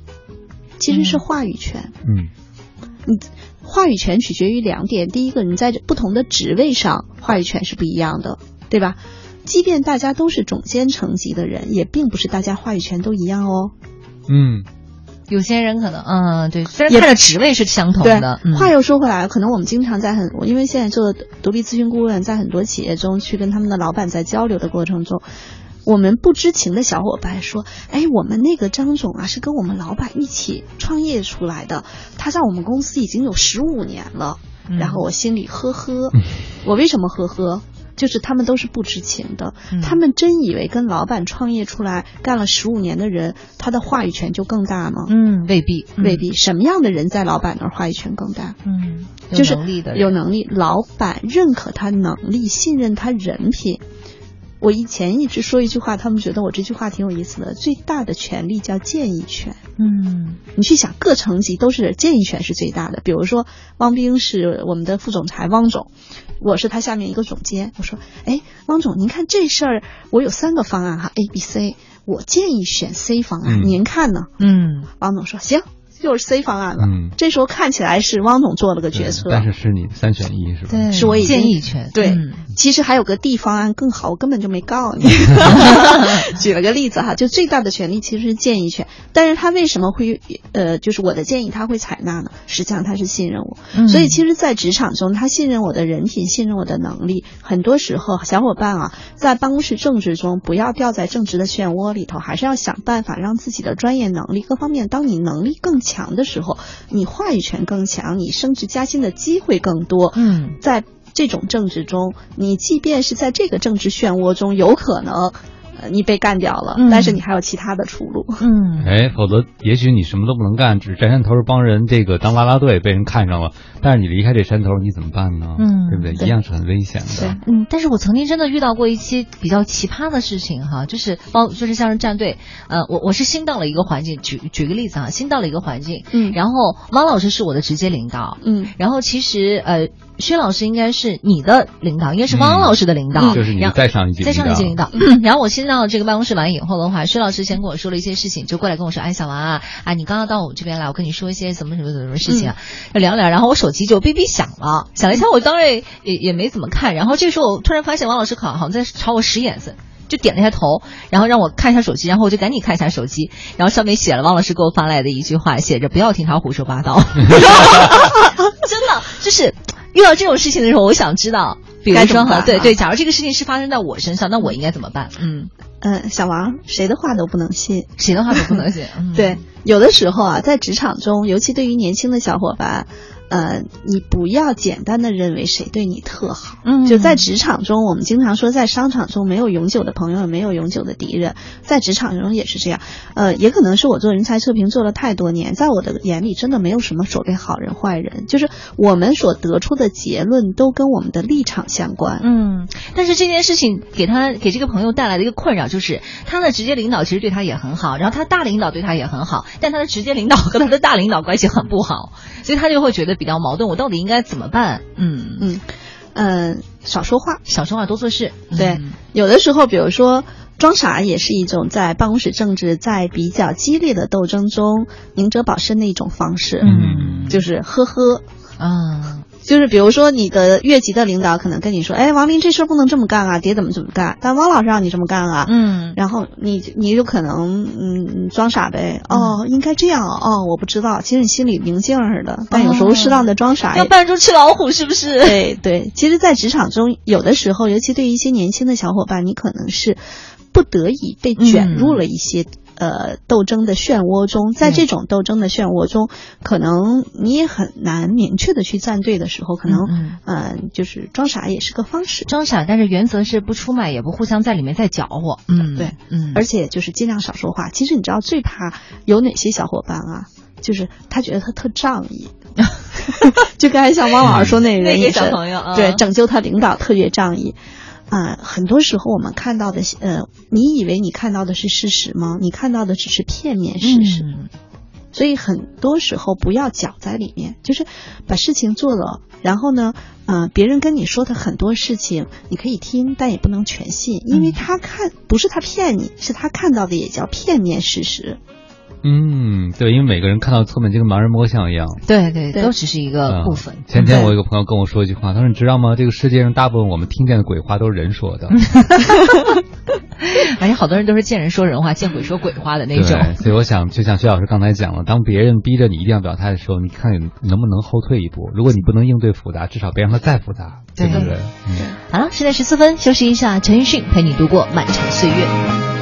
其实是话语权。嗯，你话语权取决于两点，第一个，你在不同的职位上，话语权是不一样的，对吧？即便大家都是总监层级的人，也并不是大家话语权都一样哦。嗯，有些人可能，嗯，对，虽然他的职位是相同的，嗯对，话又说回来，可能我们经常在很，因为现在做独立咨询顾问，在很多企业中去跟他们的老板在交流的过程中，我们不知情的小伙伴说，哎，我们那个张总啊是跟我们老板一起创业出来的，他在我们公司已经有十五年了。嗯然后我心里呵呵，我为什么呵呵？就是他们都是不知情的，嗯他们真以为跟老板创业出来干了十五年的人，他的话语权就更大吗？嗯，未必，未必。什么样的人在老板那儿话语权更大？嗯，有就是能力的有能力，老板认可他能力，信任他人品。我以前一直说一句话，他们觉得我这句话挺有意思的。最大的权利叫建议权。嗯你去想，各层级都是建议权是最大的。比如说，汪冰是我们的副总裁，汪总，我是他下面一个总监。我说，哎，汪总，您看这事儿，我有三个方案哈，A、B、C，我建议选 C 方案，嗯您看呢？嗯汪总说，行，就是 C 方案了。嗯这时候看起来是汪总做了个决策，但是是你三选一是吧？对，是我已经建议权，对，嗯其实还有个地方案更好，我根本就没告你。举了个例子哈，就最大的权利其实是建议权，但是他为什么会呃，就是我的建议他会采纳呢？实际上他是信任我，嗯所以其实，在职场中，他信任我的人品，信任我的能力。很多时候，小伙伴啊，在办公室政治中，不要掉在政治的漩涡里头，还是要想办法让自己的专业能力各方面，当你能力更强的时候，你话语权更强，你升职加薪的机会更多。嗯在这种政治中，你即便是在这个政治漩涡中，有可能，呃，你被干掉了，嗯但是你还有其他的出路。嗯，哎，否则也许你什么都不能干，只占山头帮人这个当啦啦队被人看上了，但是你离开这山头你怎么办呢？嗯对不对？一样是很危险的。嗯，但是我曾经真的遇到过一些比较奇葩的事情哈，就是包就是像是战队，呃，我我是新到了一个环境，举举个例子啊，新到了一个环境，嗯然后汪老师是我的直接领导，嗯然后其实呃，薛老师应该是你的领导，应该是汪老师的领导，嗯就是你再上一级再上一级领导导。然后我先到这个办公室完以后的话，薛老师先跟我说了一些事情，就过来跟我说，哎，小王啊，啊，你刚刚到我们这边来，我跟你说一些什么什么什么什么事情啊，就聊聊。然后我手机就哔哔响了，响了一下，我当然也也没怎么看。然后这时候我突然发现王老师好好像在朝我使眼色。就点了一下头，然后让我看一下手机，然后我就赶紧看一下手机，然后上面写了汪老师给我发来的一句话，写着“不要听他胡说八道”。真的就是遇到这种事情的时候，我想知道，比如说哈，对对，假如这个事情是发生在我身上，那我应该怎么办？嗯，嗯，小王，谁的话都不能信。谁的话都不能信。嗯 对，有的时候啊，在职场中，尤其对于年轻的小伙伴，呃，你不要简单的认为谁对你特好。嗯就在职场中，我们经常说，在商场中没有永久的朋友，没有永久的敌人，在职场中也是这样。呃，也可能是我做人才测评做了太多年，在我的眼里，真的没有什么所谓好人坏人，就是我们所得出的结论都跟我们的立场相关。嗯，但是这件事情给他给这个朋友带来的一个困扰就是，他的直接领导其实对他也很好，然后他大领导对他也很好，但他的直接领导和他的大领导关系很不好，所以他就会觉得比较矛盾，我到底应该怎么办？嗯嗯嗯，少说话，少说话，多做事。对，有的时候，比如说装傻也是一种在办公室政治在比较激烈的斗争中宁折保身的一种方式。嗯，就是呵呵啊。就是比如说，你的越级的领导可能跟你说：“哎，王林，这事儿不能这么干啊，得怎么怎么干。”但汪老师让你这么干啊，嗯，然后你你就可能嗯装傻呗，哦，应该这样哦，我不知道，其实你心里明镜似的，但有时候适当的装傻，要扮猪吃老虎，是不是？对对，其实，在职场中，有的时候，尤其对于一些年轻的小伙伴，你可能是不得已被卷入了一些。呃，斗争的漩涡中，在这种斗争的漩涡中，可能你也很难明确的去站队的时候，可能嗯、呃，就是装傻也是个方式。装傻，但是原则是不出卖，也不互相在里面再搅和。嗯，对，嗯，而且就是尽量少说话。其实你知道最怕有哪些小伙伴啊？就是他觉得他特仗义，就刚才像汪老师说那个人也是，小朋友、嗯、对，拯救他领导特别仗义。啊、呃，很多时候我们看到的，呃，你以为你看到的是事实吗？你看到的只是片面事实。嗯、所以很多时候不要搅在里面，就是把事情做了，然后呢，嗯、呃，别人跟你说的很多事情，你可以听，但也不能全信，因为他看不是他骗你，是他看到的也叫片面事实。嗯，对，因为每个人看到侧面就跟盲人摸象一样。对对，都只是一个部分。嗯、前天我有一个朋友跟我说一句话，他说：“你知道吗？这个世界上大部分我们听见的鬼话都是人说的。”而且好多人都是见人说人话，见鬼说鬼话的那种。对，所以我想，就像薛老师刚才讲了，当别人逼着你一定要表态的时候，你看你能不能后退一步？如果你不能应对复杂，至少别让它再复杂，对不对？嗯。好了，现在十四分，休息一下。陈奕迅陪你度过漫长岁月。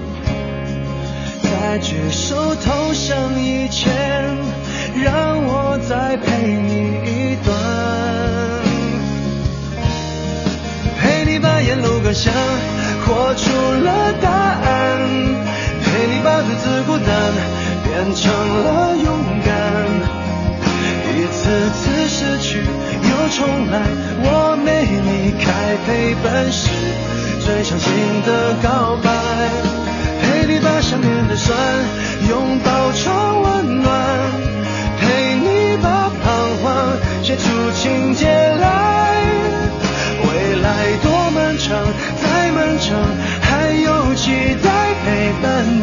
在举手投降以前，让我再陪你一段。陪你把沿路感想活出了答案，陪你把独自孤单变成了勇敢。一次次失去又重来，我没离开陪伴是最长情的告白。想念的酸拥抱成温暖，陪你把彷徨写出情节来。未来多漫长，再漫长，还有期待陪伴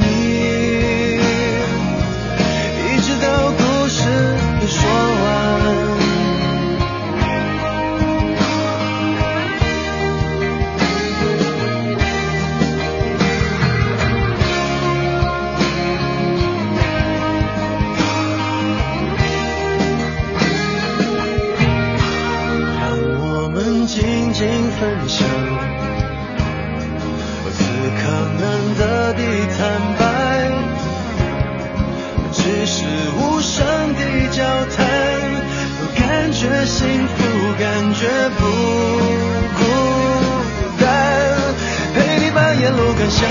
分享，此刻难得的坦白，只是无声的交谈，感觉幸福，感觉不孤单。陪你把沿路感想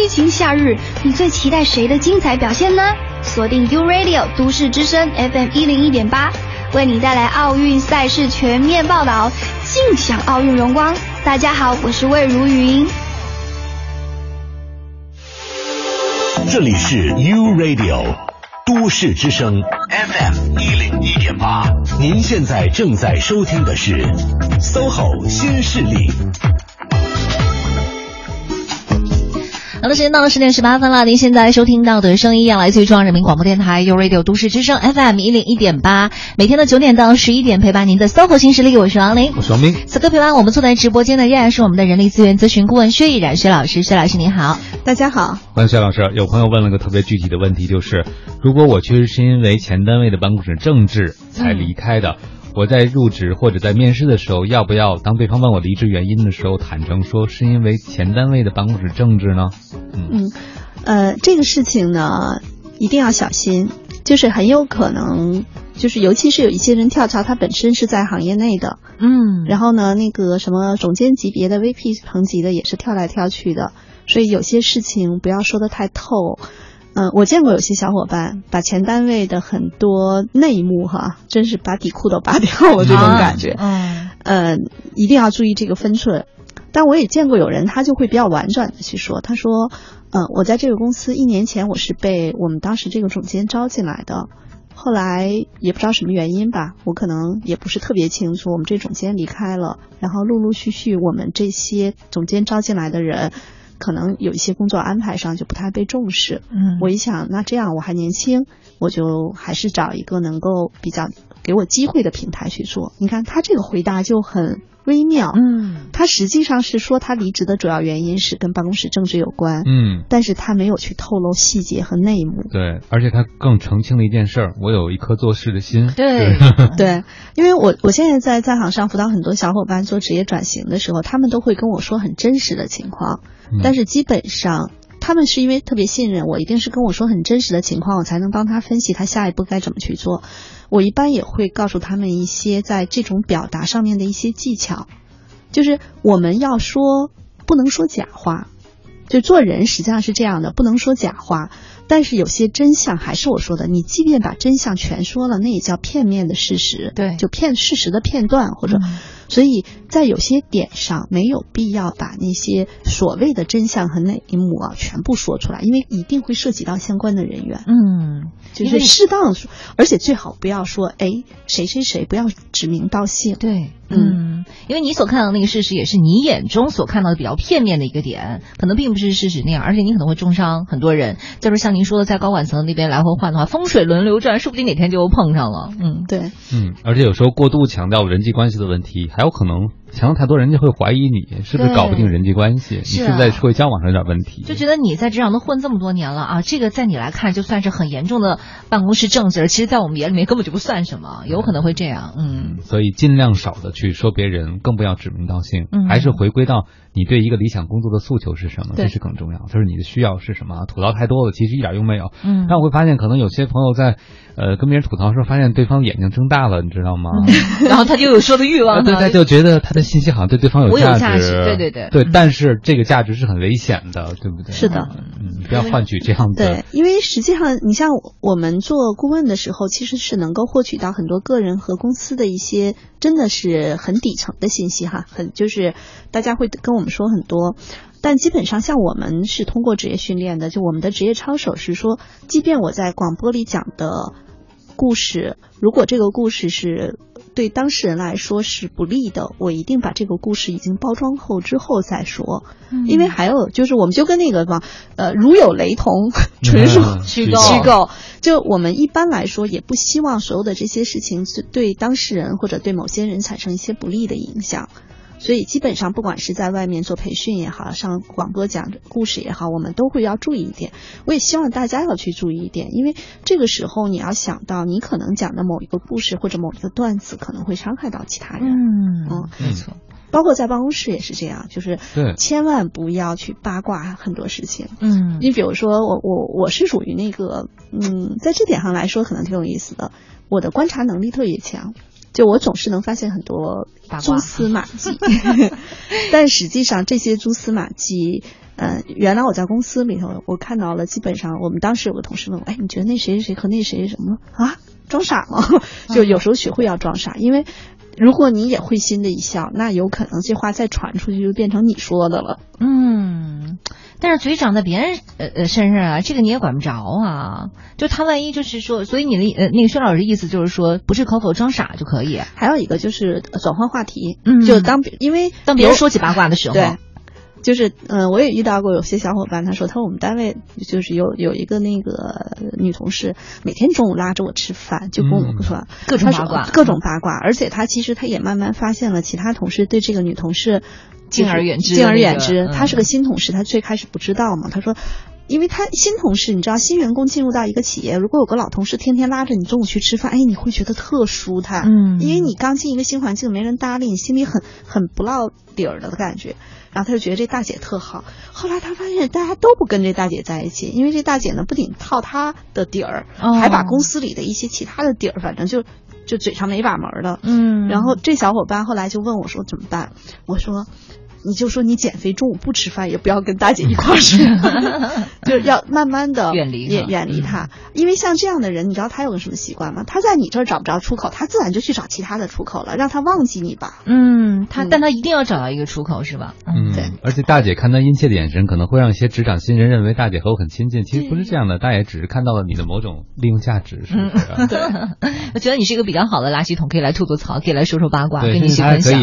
激情夏日，你最期待谁的精彩表现呢？锁定 U Radio 都市之声 FM 一零一点八，为你带来奥运赛事全面报道，尽享奥运荣光。大家好，我是魏如云。这里是 U Radio 都市之声 FM 一零一点八，您现在正在收听的是 SOHO 新势力。好的，时间到了十点十八分了。您现在收听到的声音要来自于中央人民广播电台 u Radio 都市之声 FM 一零一点八，每天的九点到十一点陪伴您的 SOHO 新势力，我是王琳，我是王斌。此刻陪伴我们坐在直播间的依然是我们的人力资源咨询顾问薛毅然薛老师，薛老师您好，大家好。欢迎薛老师。有朋友问了个特别具体的问题，就是如果我确实是因为前单位的办公室政治才离开的。我在入职或者在面试的时候，要不要当对方问我离职原因的时候，坦诚说是因为前单位的办公室政治呢？嗯，呃，这个事情呢，一定要小心，就是很有可能，就是尤其是有一些人跳槽，他本身是在行业内的，嗯，然后呢，那个什么总监级别的、VP 层级的也是跳来跳去的，所以有些事情不要说的太透。嗯，我见过有些小伙伴把前单位的很多内幕哈，真是把底裤都扒 掉了这种感觉。嗯，呃，一定要注意这个分寸。但我也见过有人，他就会比较婉转的去说，他说，嗯、呃，我在这个公司一年前我是被我们当时这个总监招进来的，后来也不知道什么原因吧，我可能也不是特别清楚，我们这总监离开了，然后陆陆续续我们这些总监招进来的人。可能有一些工作安排上就不太被重视。嗯，我一想，那这样我还年轻，我就还是找一个能够比较给我机会的平台去做。你看他这个回答就很微妙。嗯，他实际上是说他离职的主要原因是跟办公室政治有关。嗯，但是他没有去透露细节和内幕。对，而且他更澄清了一件事儿：我有一颗做事的心。对 对，因为我我现在在在行上辅导很多小伙伴做职业转型的时候，他们都会跟我说很真实的情况。但是基本上，他们是因为特别信任我，一定是跟我说很真实的情况，我才能帮他分析他下一步该怎么去做。我一般也会告诉他们一些在这种表达上面的一些技巧，就是我们要说不能说假话，就做人实际上是这样的，不能说假话。但是有些真相还是我说的，你即便把真相全说了，那也叫片面的事实，对，就片事实的片段或者。嗯所以在有些点上没有必要把那些所谓的真相和内幕啊全部说出来，因为一定会涉及到相关的人员。嗯，就是适当说，而且最好不要说哎谁谁谁，不要指名道姓。对，嗯，因为你所看到的那个事实也是你眼中所看到的比较片面的一个点，可能并不是事实那样，而且你可能会重伤很多人。就是像您说的，在高管层那边来回换的话，风水轮流转，说不定哪天就碰上了。嗯，对，嗯，而且有时候过度强调人际关系的问题，还还有可能强调太多，人家会怀疑你是不是搞不定人际关系，你是不是在社会交往上有点问题？就觉得你在职场都混这么多年了啊，这个在你来看就算是很严重的办公室政治，其实，在我们眼里面根本就不算什么，有可能会这样。嗯，所以尽量少的去说别人，更不要指名道姓，嗯、还是回归到你对一个理想工作的诉求是什么，对这是更重要。就是你的需要是什么，吐槽太多了，其实一点用没有。嗯，但我会发现，可能有些朋友在呃跟别人吐槽的时候，发现对方眼睛睁大了，你知道吗？嗯、然后他就有说的欲望，对，他就觉得他的信息好像对对方有价值，价值对对对，对，但是这个价值是很危险的，对不对？是的，嗯，不要换取这样的。对，因为实际上，你像我们做顾问的时候，其实是能够获取到很多个人和公司的一些真的是很底层的信息哈，很就是大家会跟我们说很多。但基本上，像我们是通过职业训练的，就我们的职业操守是说，即便我在广播里讲的故事，如果这个故事是对当事人来说是不利的，我一定把这个故事已经包装后之后再说。嗯因为还有就是，我们就跟那个嘛，呃，如有雷同，纯属嗯虚构虚构。就我们一般来说，也不希望所有的这些事情是对当事人或者对某些人产生一些不利的影响。所以基本上，不管是在外面做培训也好，上广播讲故事也好，我们都会要注意一点。我也希望大家要去注意一点，因为这个时候你要想到，你可能讲的某一个故事或者某一个段子可能会伤害到其他人。嗯嗯，没错。包括在办公室也是这样，就是千万不要去八卦很多事情。嗯你比如说我我我是属于那个，嗯，在这点上来说可能挺有意思的，我的观察能力特别强。就我总是能发现很多蛛丝马迹，但实际上这些蛛丝马迹，嗯，原来我在公司里头我看到了，基本上我们当时有个同事问我，哎，你觉得那谁谁谁和那谁谁什么啊？装傻吗？就有时候学会要装傻，因为如果你也会心的一笑，那有可能这话再传出去就变成你说的了。嗯，但是嘴长在别人呃呃身上啊，这个你也管不着啊。就他万一就是说，所以你的呃那个薛老师的意思就是说，不是口口装傻就可以。还有一个就是呃转换话题，嗯就当别因为当别人说起八卦的时候，对，就是嗯、呃我也遇到过有些小伙伴，他说他说我们单位就是有有一个那个女同事，每天中午拉着我吃饭，就跟我嗯说、各种八卦各种八卦，而且他其实他也慢慢发现了其他同事对这个女同事敬而远之敬而那个远之。他是个新同事，他最开始不知道嘛，他说。因为他新同事，你知道，新员工进入到一个企业，如果有个老同事天天拉着你中午去吃饭，哎，你会觉得特舒坦。嗯因为你刚进一个新环境，没人搭理你，心里很很不落底儿的感觉。然后他就觉得这大姐特好。后来他发现大家都不跟这大姐在一起，因为这大姐呢不仅套他的底儿，哦还把公司里的一些其他的底儿，反正就就嘴上没把门儿的。嗯然后这小伙伴后来就问我说怎么办？我说。你就说你减肥中午不吃饭，也不要跟大姐一块儿吃，就要慢慢的远离她远远离她。因为像这样的人，你知道他有个什么习惯吗？他在你这儿找不着出口，他自然就去找其他的出口了，让他忘记你吧。嗯，他嗯但他一定要找到一个出口是吧？嗯，对。而且大姐看他殷切的眼神，可能会让一些职场新人认为大姐和我很亲近，其实不是这样的，大姐只是看到了你的某种利用价值，是不是啊？我觉得你是一个比较好的垃圾桶，可以来吐吐槽，可以来说说八卦，对，跟你一起分享。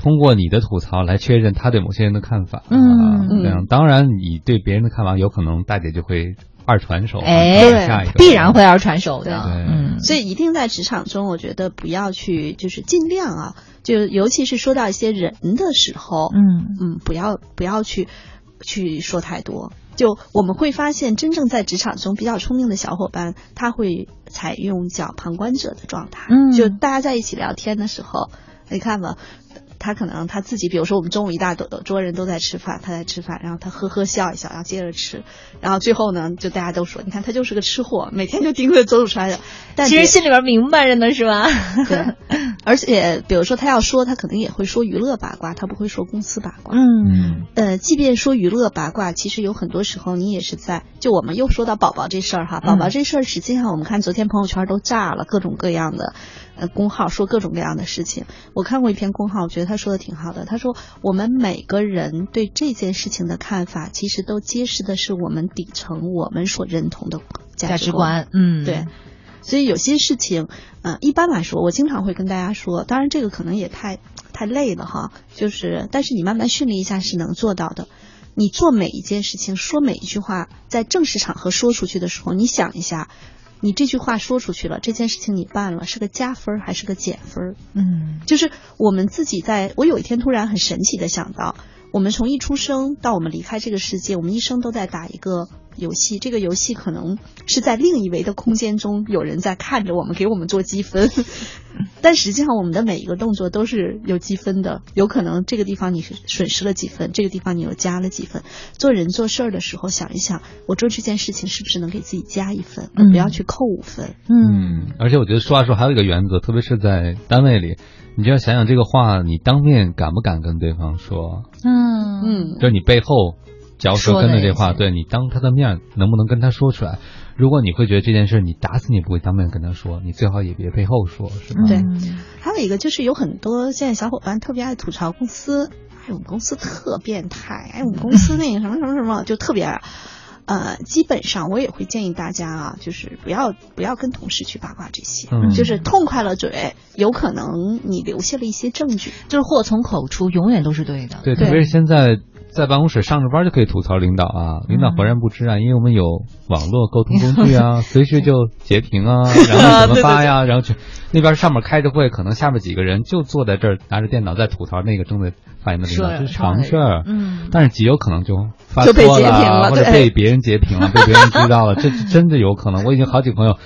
通过你的吐槽来确认他对某些人的看法。嗯啊嗯这样当然你对别人的看法，有可能大姐就会二传手啊，哎必然会二传手的。对嗯，所以一定在职场中，我觉得不要去，就是尽量啊，就尤其是说到一些人的时候，嗯嗯，不要不要去去说太多。就我们会发现，真正在职场中比较聪明的小伙伴，他会采用叫旁观者的状态。嗯就大家在一起聊天的时候，你看吧。他可能他自己，比如说我们中午一大桌桌人都在吃饭，他在吃饭，然后他呵呵笑一笑，然后接着吃，然后最后呢，就大家都说，你看他就是个吃货，每天就盯着周主出来的。但其实心里边明白着呢，是吧？对，而且比如说他要说，他可能也会说娱乐八卦，他不会说公司八卦。嗯呃，即便说娱乐八卦，其实有很多时候你也是在，就我们又说到宝宝这事儿哈，宝宝这事儿实际上我们看昨天朋友圈都炸了，各种各样的呃公号说各种各样的事情。我看过一篇公号，我觉得他说的挺好的，他说我们每个人对这件事情的看法，其实都揭示的是我们底层我们所认同的价值观，嗯，对。所以有些事情，嗯、一般来说，我经常会跟大家说，当然这个可能也太太累了哈，就是，但是你慢慢训练一下是能做到的。你做每一件事情，说每一句话，在正式场合说出去的时候，你想一下，你这句话说出去了，这件事情你办了，是个加分儿还是个减分儿？嗯就是我们自己在，我有一天突然很神奇的想到，我们从一出生到我们离开这个世界，我们一生都在打一个游戏，这个游戏可能是在另一维的空间中有人在看着我们，给我们做积分，但实际上我们的每一个动作都是有积分的，有可能这个地方你是损失了几分，这个地方你又加了几分。做人做事儿的时候，想一想，我做这件事情是不是能给自己加一分，而不要去扣五分。嗯而且我觉得说话说还有一个原则，特别是在单位里，你就要想想这个话，你当面敢不敢跟对方说？嗯嗯就是你背后嚼舌根的这话，对你当他的面能不能跟他说出来？如果你会觉得这件事你打死你不会当面跟他说，你最好也别背后说，是吧？对嗯还有一个就是有很多现在小伙伴特别爱吐槽公司，哎，我们公司特变态，哎，我们公司那个什么什么什么就特别爱。呃，基本上我也会建议大家啊，就是不要不要跟同事去八卦这些，嗯就是痛快了嘴，有可能你留下了一些证据。就是祸从口出，永远都是对的。对，特别是现在在办公室上着班就可以吐槽领导啊，领导浑然不知啊，因为我们有网络沟通工具啊，随时就截屏啊，然后怎么发呀，然后去那边上面开着会，可能下面几个人就坐在这儿拿着电脑在吐槽那个正在发言的领导，这是常事儿。嗯但是极有可能就发错了或者被别人截屏了，被别人知道了，这这真的有可能。我已经好几个朋友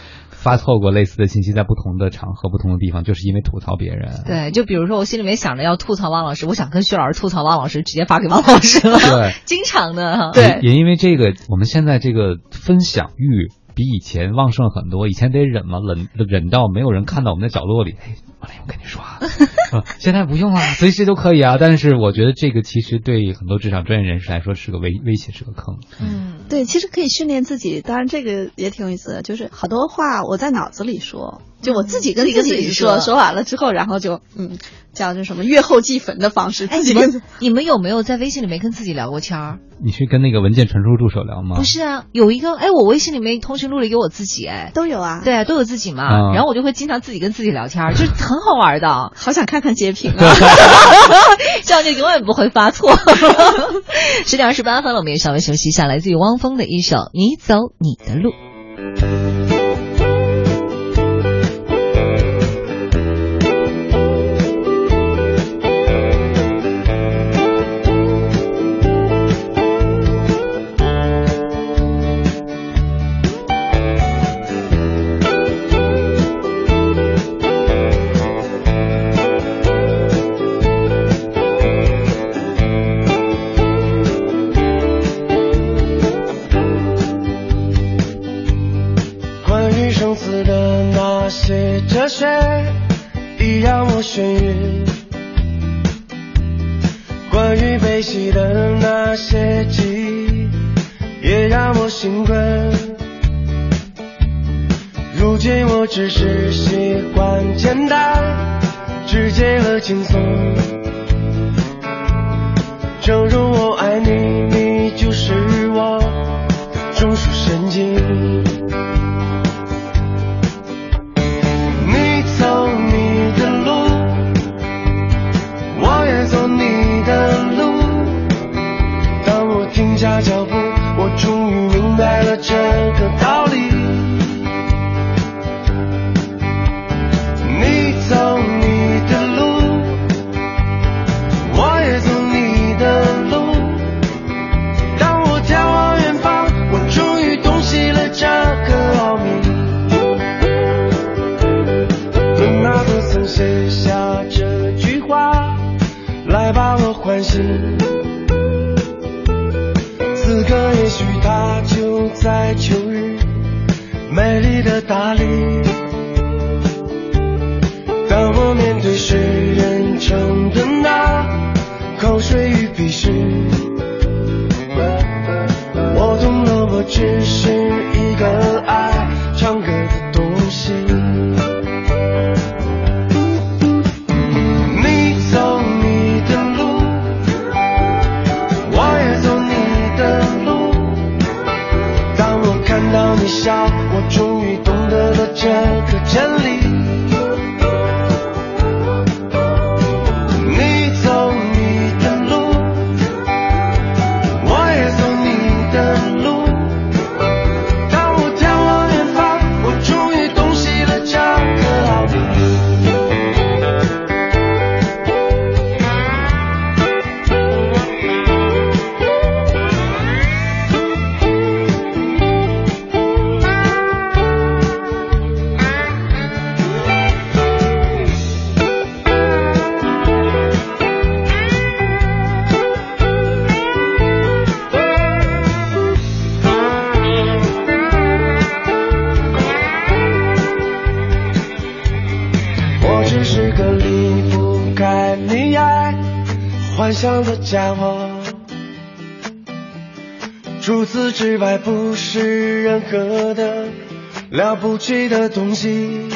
发错过类似的信息，在不同的场合、不同的地方，就是因为吐槽别人。对，就比如说我心里面想着要吐槽汪老师，我想跟薛老师吐槽汪老师，直接发给汪老师了。对，经常的哈。对也也因为这个，我们现在这个分享欲比以前旺盛很多。以前得忍嘛，忍忍到没有人看到我们的角落里。哎，王磊，我跟你说啊，呃 现在不用了，随时都可以啊。但是我觉得这个其实对很多职场专业人士来说是个危威胁，是个坑。嗯，对，其实可以训练自己，当然这个也挺有意思的，就是好多话我在脑子里说，就我自己跟自己说说，完了之后，然后就嗯，叫这什么月后祭坟的方式，哎，自己跟你们你们有没有在微信里面跟自己聊过天儿？你去跟那个文件传输助手聊吗？不是啊，有一个哎，我微信里面通讯录里有我自己哎，都有啊。对啊，都有自己嘛。啊然后我就会经常自己跟自己聊天儿，就是很好玩的，好想看看截屏啊！这样就永远不会发错。十点二十八分了，我们也稍微休息一下，来自于汪峰的一首《你走你的路》。只是习惯简单、直接和轻松。正如了不起的东西。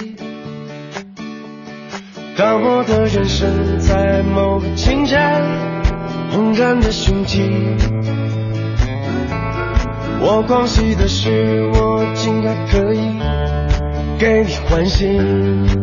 当我的人生在某个清晨轰然的雄起，我狂喜的是，我竟然可以给你欢心。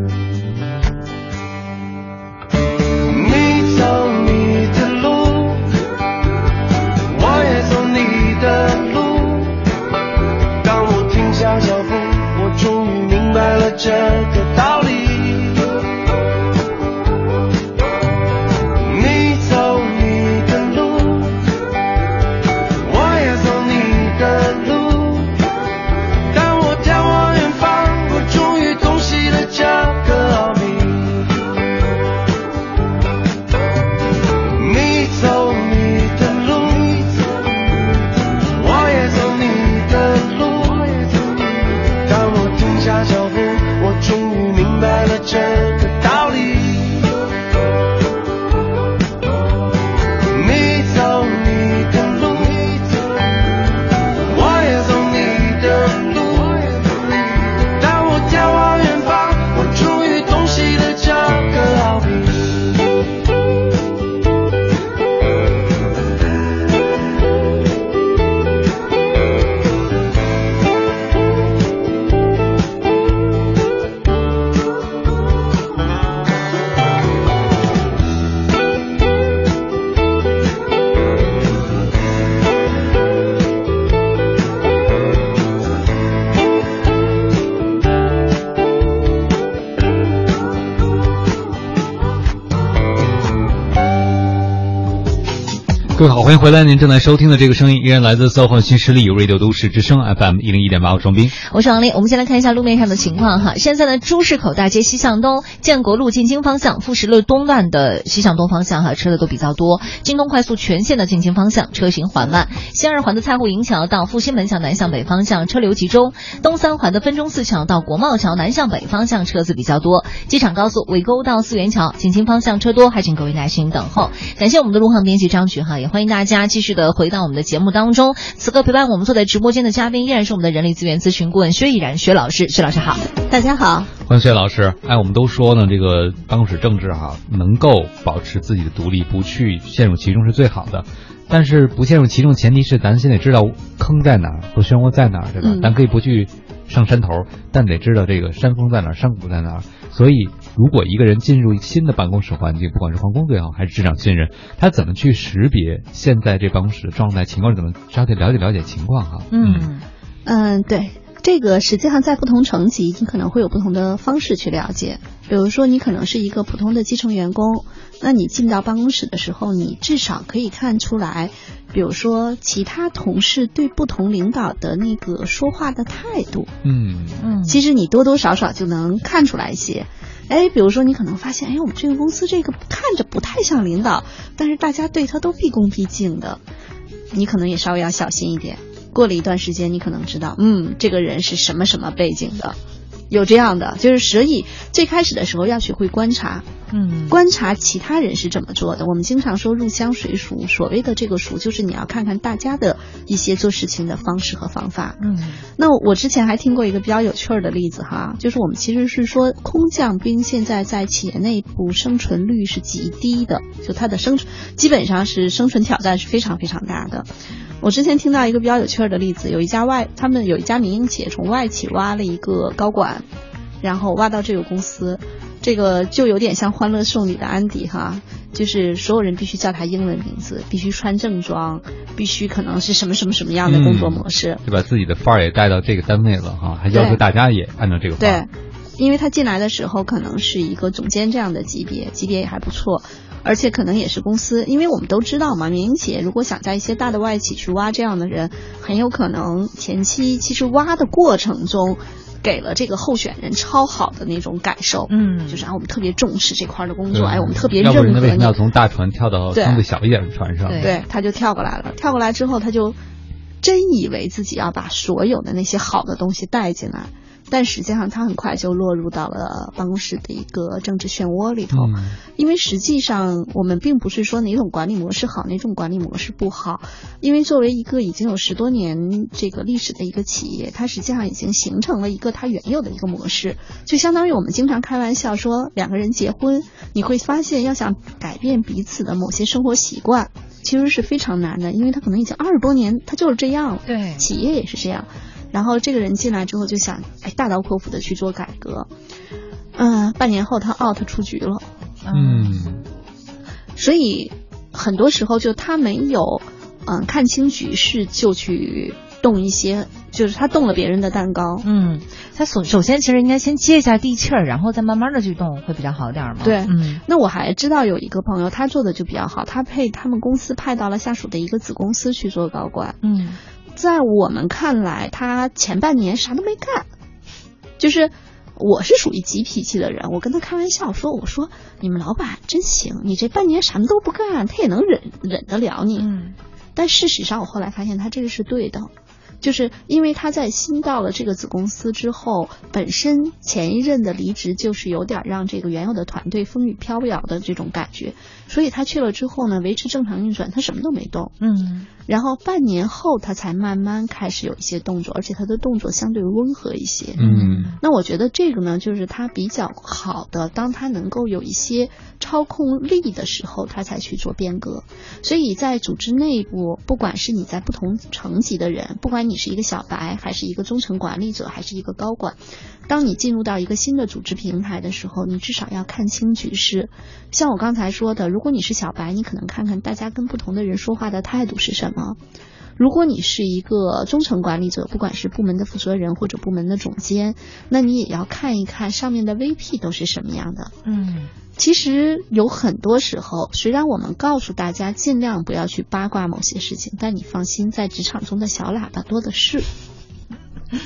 各位好，欢迎回来！您正在收听的这个声音依然来自 SOHO 新势力 Radio 都市之声 FM 一零一点八，我双斌。我是王丽，我们先来看一下路面上的情况哈。现在呢，朱市口大街西向东、建国路进京方向、富石路东段的西向东方向哈，车的都比较多。京东快速全线的进京方向车行缓慢。西二环的蔡户营桥到复兴门桥南向北方向车流集中。东三环的分钟寺桥到国贸桥南向北方向车子比较多。机场高速尾沟到四元桥进京方向车多，还请各位耐心等候。感谢我们的路况编辑张局哈，也欢迎大家继续的回到我们的节目当中。此刻陪伴我们坐在直播间的嘉宾依然是我们的人力资源咨询顾问薛毅然薛老师，薛老师好，大家好。欢迎薛老师。哎，我们都说呢，这个办公室政治哈、能够保持自己的独立，不去陷入其中是最好的。但是不陷入其中，前提是咱先得知道坑在哪儿和漩涡在哪儿，对吧？嗯咱可以不去上山头，但得知道这个山峰在哪儿，山谷在哪儿。所以，如果一个人进入新的办公室环境，不管是换工作也好，还是职场新人，他怎么去识别现在这办公室的状态情况是怎么，稍微了解了解情况哈。嗯嗯，对，这个实际上在不同层级，你可能会有不同的方式去了解。比如说，你可能是一个普通的基层员工，那你进到办公室的时候，你至少可以看出来，比如说其他同事对不同领导的那个说话的态度，嗯嗯，其实你多多少少就能看出来一些。哎，比如说你可能发现，哎，我们这个公司这个看着不太像领导，但是大家对他都毕恭毕敬的，你可能也稍微要小心一点。过了一段时间，你可能知道，嗯，这个人是什么什么背景的，有这样的，就是所以最开始的时候要学会观察，嗯观察其他人是怎么做的。我们经常说入乡随俗，所谓的这个俗，就是你要看看大家的一些做事情的方式和方法。嗯那我之前还听过一个比较有趣儿的例子哈，就是我们其实是说空降兵现在在企业内部生存率是极低的，就他的生存基本上是生存挑战是非常非常大的。我之前听到一个比较有趣儿的例子，有一家外，他们有一家民营企业从外企挖了一个高管，然后挖到这个公司，这个就有点像《欢乐颂》里的安迪哈，就是所有人必须叫他英文名字，必须穿正装，必须可能是什么什么什么样的工作模式。就把自己的范儿也带到这个单位了哈，还要求大家也按照这个范儿。对，因为他进来的时候可能是一个总监这样的级别，级别也还不错，而且可能也是公司，因为我们都知道嘛，民营企业如果想在一些大的外企去挖这样的人，很有可能前期其实挖的过程中。给了这个候选人超好的那种感受，嗯，就是啊，我们特别重视这块的工作，哎，我们特别认可不然为什么要，从大船跳到相对小一点的船上？对，他就跳过来了。跳过来之后，他就真以为自己要把所有的那些好的东西带进来，但实际上他很快就落入到了办公室的一个政治漩涡里头。嗯因为实际上我们并不是说哪种管理模式好，哪种管理模式不好，因为作为一个已经有十多年这个历史的一个企业，它实际上已经形成了一个它原有的一个模式，就相当于我们经常开玩笑说两个人结婚，你会发现要想改变彼此的某些生活习惯。其实是非常难的，因为他可能已经二十多年，他就是这样了。对，企业也是这样。然后这个人进来之后就想，哎，大刀阔斧的去做改革。嗯，半年后他 out 出局了。嗯，所以很多时候就他没有，嗯，看清局势就去动一些，就是他动了别人的蛋糕。嗯，他首首先其实应该先接一下地气儿，然后再慢慢的去动，会比较好点儿嘛。对，嗯，那我还知道有一个朋友，他做的就比较好，他配他们公司派到了下属的一个子公司去做高管。嗯，在我们看来，他前半年啥都没干，就是我是属于急脾气的人，我跟他开玩笑说，我说你们老板真行，你这半年什么都不干，他也能忍忍得了你。嗯，但事实上，我后来发现他这个是对的。就是因为他在新到了这个子公司之后，本身前一任的离职就是有点让这个原有的团队风雨飘摇的这种感觉，所以他去了之后呢，维持正常运转，他什么都没动。嗯，然后半年后他才慢慢开始有一些动作，而且他的动作相对温和一些。嗯，那我觉得这个呢，就是他比较好的，当他能够有一些操控力的时候，他才去做变革。所以在组织内部，不管是你在不同层级的人，不管你是一个小白，还是一个中层管理者，还是一个高管，当你进入到一个新的组织平台的时候，你至少要看清局势。像我刚才说的，如果你是小白，你可能看看大家跟不同的人说话的态度是什么。如果你是一个中层管理者，不管是部门的负责人或者部门的总监，那你也要看一看上面的 VP 都是什么样的。嗯，其实有很多时候，虽然我们告诉大家尽量不要去八卦某些事情，但你放心，在职场中的小喇叭多的是，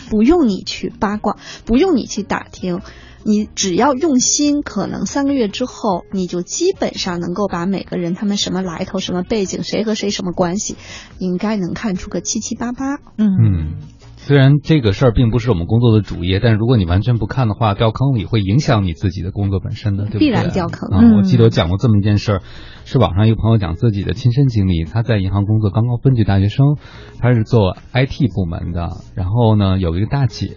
不用你去八卦，不用你去打听。你只要用心，可能三个月之后，你就基本上能够把每个人他们什么来头、什么背景、谁和谁什么关系，应该能看出个七七八八。嗯嗯，虽然这个事儿并不是我们工作的主业，但是如果你完全不看的话，掉坑里会影响你自己的工作本身的，对不对？必然掉坑嗯！我记得我讲过这么一件事儿，是网上一个朋友讲自己的亲身经历。他在银行工作，刚刚分局大学生，他是做 IT 部门的。然后呢，有一个大姐，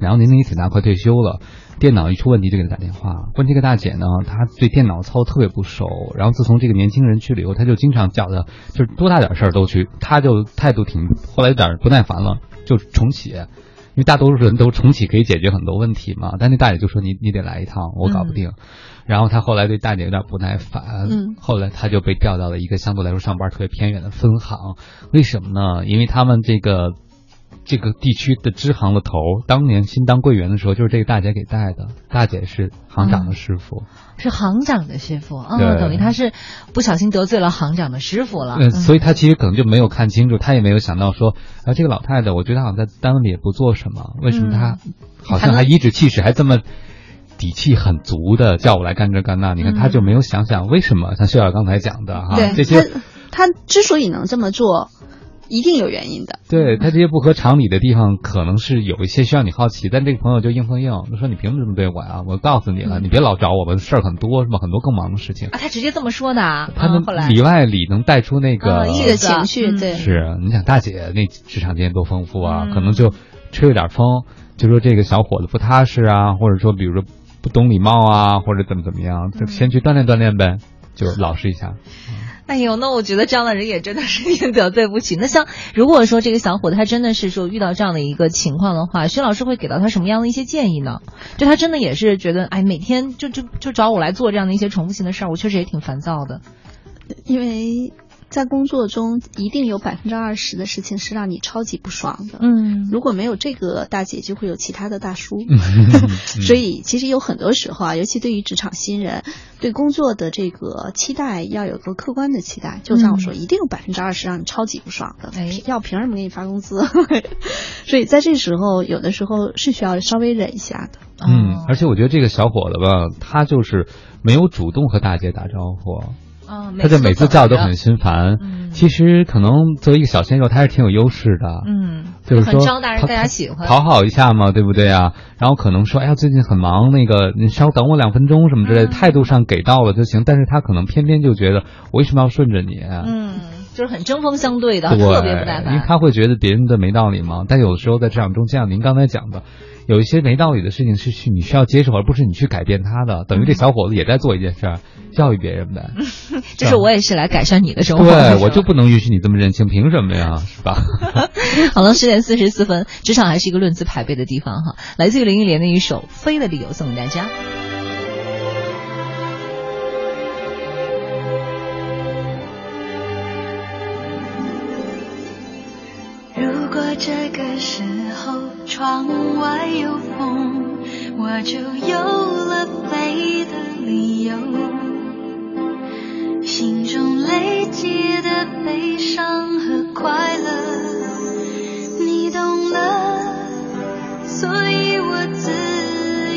然后年龄也挺大，快退休了。电脑一出问题就给他打电话，问这个大姐呢，她对电脑操特别不熟，然后自从这个年轻人去了以后，她就经常叫他，就是多大点事儿都去，他就态度挺，后来有点不耐烦了，就重启，因为大多数人都重启可以解决很多问题嘛，但那大姐就说你你得来一趟，我搞不定，然后他后来对大姐有点不耐烦，嗯后来他就被调到了一个相对来说上班特别偏远的分行，为什么呢？因为他们这个。这个地区的支行的头，当年新当柜员的时候，就是这个大姐给带的。大姐是行长的师傅，是行长的师傅啊、对等于他是不小心得罪了行长的师傅了。嗯，所以他其实可能就没有看清楚，他也没有想到说，啊，这个老太太，我觉得好像在单位里也不做什么，为什么她好像还颐指气使，还这么底气很足的叫我来干这干那？你看，他就没有想想为什么？像秀儿刚才讲的哈，对，这些他他之所以能这么做，一定有原因的。对他这些不合常理的地方，可能是有一些需要你好奇，但这个朋友就硬碰硬，就说你凭什么这么对我呀？我告诉你了，你别老找我吧，事儿很多是吧？很多更忙的事情。啊，他直接这么说的啊。他们里外里能带出那个嗯这个情绪，嗯对，是，你想大姐那职场经验多丰富啊，嗯可能就吹了点风，就说这个小伙子不踏实啊，或者说比如说不懂礼貌啊，或者怎么怎么样，就先去锻炼锻炼呗，就老实一下。哎呦，那我觉得这样的人也真的是挺得对不起。那像如果说这个小伙子他真的是说遇到这样的一个情况的话，薛老师会给到他什么样的一些建议呢？就他真的也是觉得，哎，每天就就就找我来做这样的一些重复性的事儿，我确实也挺烦躁的。因为在工作中一定有百分之二十的事情是让你超级不爽的。嗯如果没有这个大姐，就会有其他的大叔。嗯所以其实有很多时候啊，尤其对于职场新人，对工作的这个期待要有个客观的期待。就像我说，一定有百分之二十让你超级不爽的。哎要凭什么给你发工资？所以在这时候，有的时候是需要稍微忍一下的。嗯，而且我觉得这个小伙子吧，他就是没有主动和大姐打招呼，啊，他就每次叫都很嗯心烦。其实可能作为一个小鲜肉，他还是挺有优势的。嗯，就是说很招大人讨大家喜欢讨好一下嘛，对不对啊？然后可能说，哎呀，最近很忙，那个你稍等我两分钟什么之类态度上给到了就行。但是他可能偏偏就觉得，我为什么要顺着你？嗯，就是很针锋相对的，对，特别不耐烦因为。他会觉得别人的没道理嘛。但有的时候在职场中，就像您刚才讲的，有一些没道理的事情是去你需要接受，而不是你去改变他的。等于这小伙子也在做一件事儿，教育别人呗。就是我也是来改善你的生活。对，我就不能允许你这么任性，凭什么呀？是吧？好了，十点四十四分，职场还是一个论资排辈的地方哈。来自于林忆莲的一首《飞的理由》送给大家。如果这个时候窗外有风，我就有了飞的理由。心中累积的悲伤和快乐，你懂了，所以我自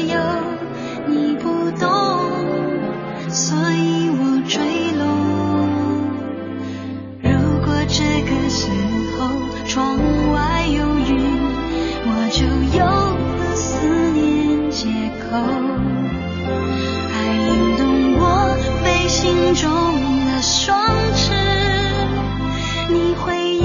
由。你不懂，所以我坠落。如果这个时候窗外有云，我就有了思念借口。爱引动我飞行中的双翅，你回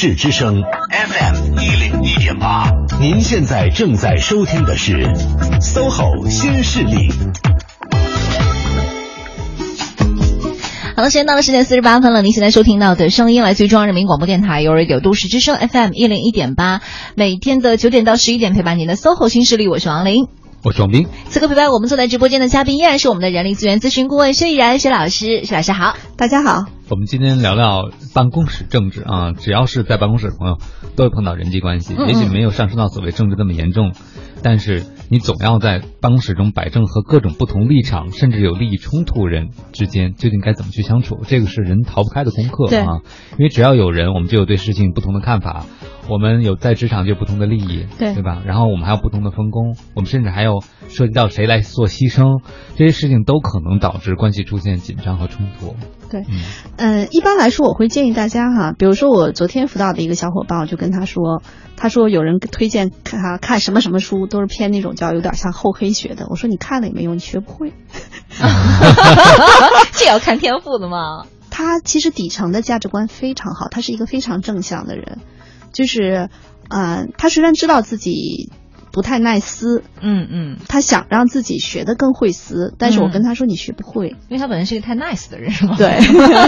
市之声 FM 一零一点八，您现在正在收听的是 SOHO 新势力。好了，时间到了十点四十八分了。您现在收听到的声音来自于中央人民广播电台 u Radio 都市之声 FM 一零一点八，每天的九点到十一点陪伴您的 SOHO 新势力，我是王琳。我是王斌。此刻陪伴我们坐在直播间的嘉宾依然是我们的人力资源咨询顾问薛逸然薛老师，薛老师好，大家好。我们今天聊聊办公室政治啊，只要是在办公室的朋友，都会碰到人际关系，嗯嗯也许没有上升到所谓政治那么严重，但是你总要在办公室中摆正和各种不同立场甚至有利益冲突人之间究竟该怎么去相处，这个是人逃不开的功课啊。因为只要有人，我们就有对事情不同的看法，我们有在职场就有不同的利益，对对吧？然后我们还有不同的分工，我们甚至还有涉及到谁来做牺牲，这些事情都可能导致关系出现紧张和冲突。对，嗯嗯，一般来说，我会建议大家哈，比如说我昨天辅导的一个小伙伴，我就跟他说，他说有人推荐看他看什么什么书，都是偏那种叫有点像厚黑学的。我说你看了也没用，你学不会。这要看天赋的吗？他其实底层的价值观非常好，他是一个非常正向的人，就是，呃，他虽然知道自己不太耐撕，嗯嗯，他想让自己学的更会撕，但是我嗯跟他说你学不会，因为他本身是一个太 nice 的人，是吗？对，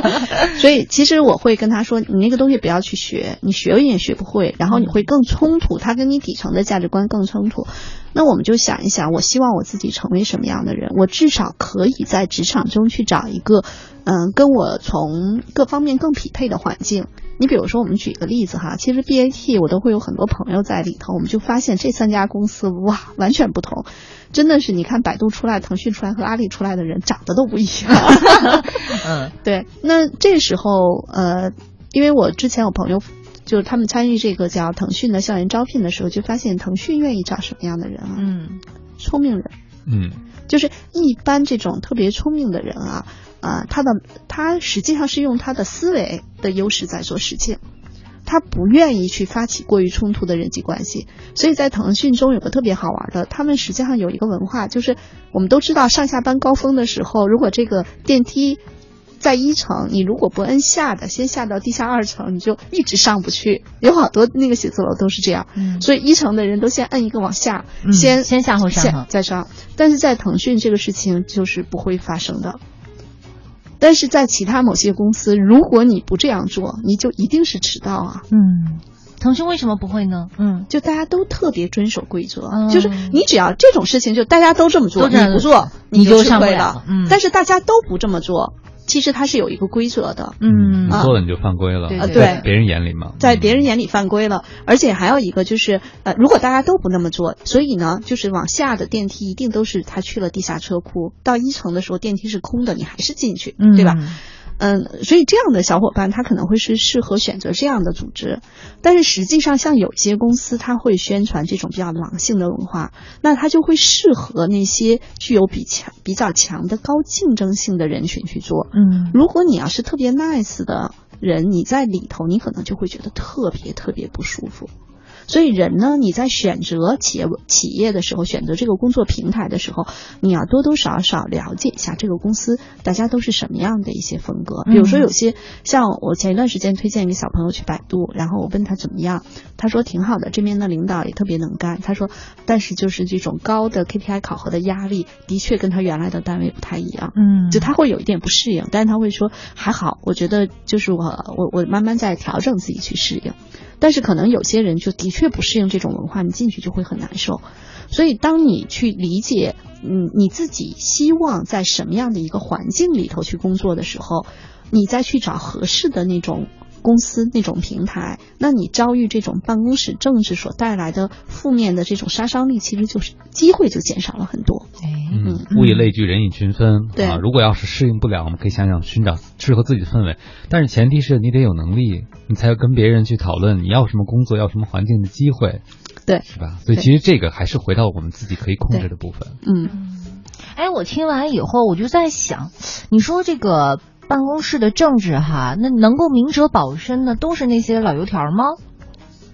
所以其实我会跟他说，你那个东西不要去学，你学也学不会，然后你会更冲突，他跟你底层的价值观更冲突。那我们就想一想，我希望我自己成为什么样的人？我至少可以在职场中去找一个，嗯，跟我从各方面更匹配的环境。你比如说，我们举一个例子哈，其实 BAT 我都会有很多朋友在里头，我们就发现这三家公司哇完全不同，真的是你看百度出来、腾讯出来和阿里出来的人长得都不一样。嗯，对，那这时候呃，因为我之前有朋友。就是他们参与这个叫腾讯的校园招聘的时候，就发现腾讯愿意找什么样的人啊？嗯，聪明人。嗯，就是一般这种特别聪明的人啊，啊、他的他实际上是用他的思维的优势在做事情，他不愿意去发起过于冲突的人际关系。所以在腾讯中有个特别好玩的，他们实际上有一个文化，就是我们都知道上下班高峰的时候，如果这个电梯。在一层，你如果不摁下的，先下到地下二层，你就一直上不去。有好多那个写字楼都是这样，嗯所以一层的人都先摁一个往下，嗯先先下后上哈再上。但是在腾讯这个事情就是不会发生的。但是在其他某些公司，如果你不这样做，你就一定是迟到啊。嗯，腾讯为什么不会呢？嗯，就大家都特别遵守规则，嗯就是你只要这种事情，就大家都这么做，你不做你就就上不了嗯但是大家都不这么做，其实它是有一个规则的。嗯。你做了你就犯规了，对别人眼里嘛。在别人眼里犯规了，而且还有一个就是，呃，如果大家都不那么做，所以呢，就是往下的电梯一定都是他去了地下车库，到一层的时候电梯是空的，你还是进去，对吧？嗯，所以这样的小伙伴他可能会是适合选择这样的组织，但是实际上像有些公司他会宣传这种比较狼性的文化，那他就会适合那些具有比强比较强的高竞争性的人群去做。嗯，如果你要是特别 nice 的人，你在里头，你可能就会觉得特别特别不舒服。所以人呢，你在选择企业企业的时候，选择这个工作平台的时候，你要多多少少了解一下这个公司大家都是什么样的一些风格。比如说有些像我前一段时间推荐一个小朋友去百度，然后我问他怎么样，他说挺好的，这边的领导也特别能干。他说，但是就是这种高的 KPI 考核的压力，的确跟他原来的单位不太一样。嗯就他会有一点不适应，但是他会说还好，我觉得就是我我我慢慢在调整自己去适应。但是可能有些人就的确不适应这种文化，你进去就会很难受。所以当你去理解，嗯，你自己希望在什么样的一个环境里头去工作的时候，你再去找合适的那种。公司那种平台，那你遭遇这种办公室政治所带来的负面的这种杀伤力，其实就是机会就减少了很多。嗯，物以类聚，人以群分。对啊，如果要是适应不了，我们可以想想寻找适合自己的氛围。但是前提是你得有能力，你才要跟别人去讨论你要什么工作，要什么环境的机会，对，是吧？所以其实这个还是回到我们自己可以控制的部分。嗯，哎，我听完以后，我就在想，你说这个办公室的政治哈，那能够明哲保身的都是那些老油条吗？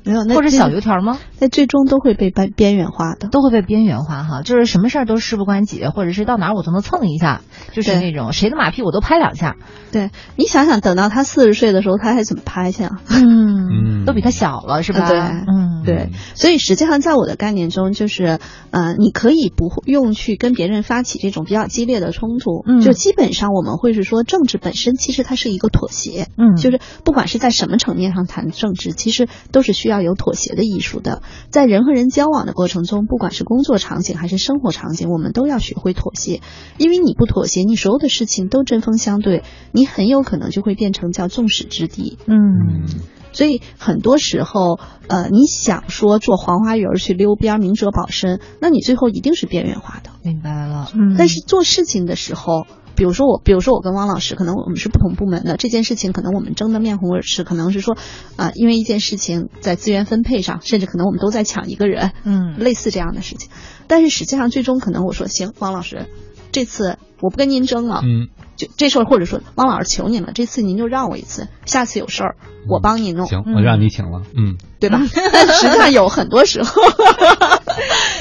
没有，那或者小油条吗？那最终都会被边边缘化的，都会被边缘化哈。就是什么事儿都事不关己，或者是到哪儿我都能蹭一下，就是那种谁的马屁我都拍两下。对你想想，等到他四十岁的时候，他还怎么拍去啊？嗯，都比他小了是吧？对，嗯，对。所以实际上，在我的概念中，就是呃，你可以不用去跟别人发起这种比较激烈的冲突，嗯就基本上我们会是说，政治本身其实它是一个妥协，嗯就是不管是在什么层面上谈政治，其实都是需要有妥协的艺术的。在人和人交往的过程中，不管是工作场景还是生活场景，我们都要学会妥协，因为你不妥协，你所有的事情都针锋相对，你很有可能就会变成叫众矢之的。嗯。所以很多时候，呃，你想说做黄花鱼儿去溜边，明哲保身，那你最后一定是边缘化的。明白了，嗯但是做事情的时候，比如说我，比如说我跟汪老师，可能我们是不同部门的，这件事情可能我们争得面红耳赤，可能是说，啊、因为一件事情在资源分配上，甚至可能我们都在抢一个人，嗯，类似这样的事情。但是实际上最终可能我说行，汪老师，这次我不跟您争了，嗯，就这事儿，或者说汪老师求您了，这次您就让我一次，下次有事儿我帮你弄，行，我让你请了，嗯，对吧？但实际上有很多时候，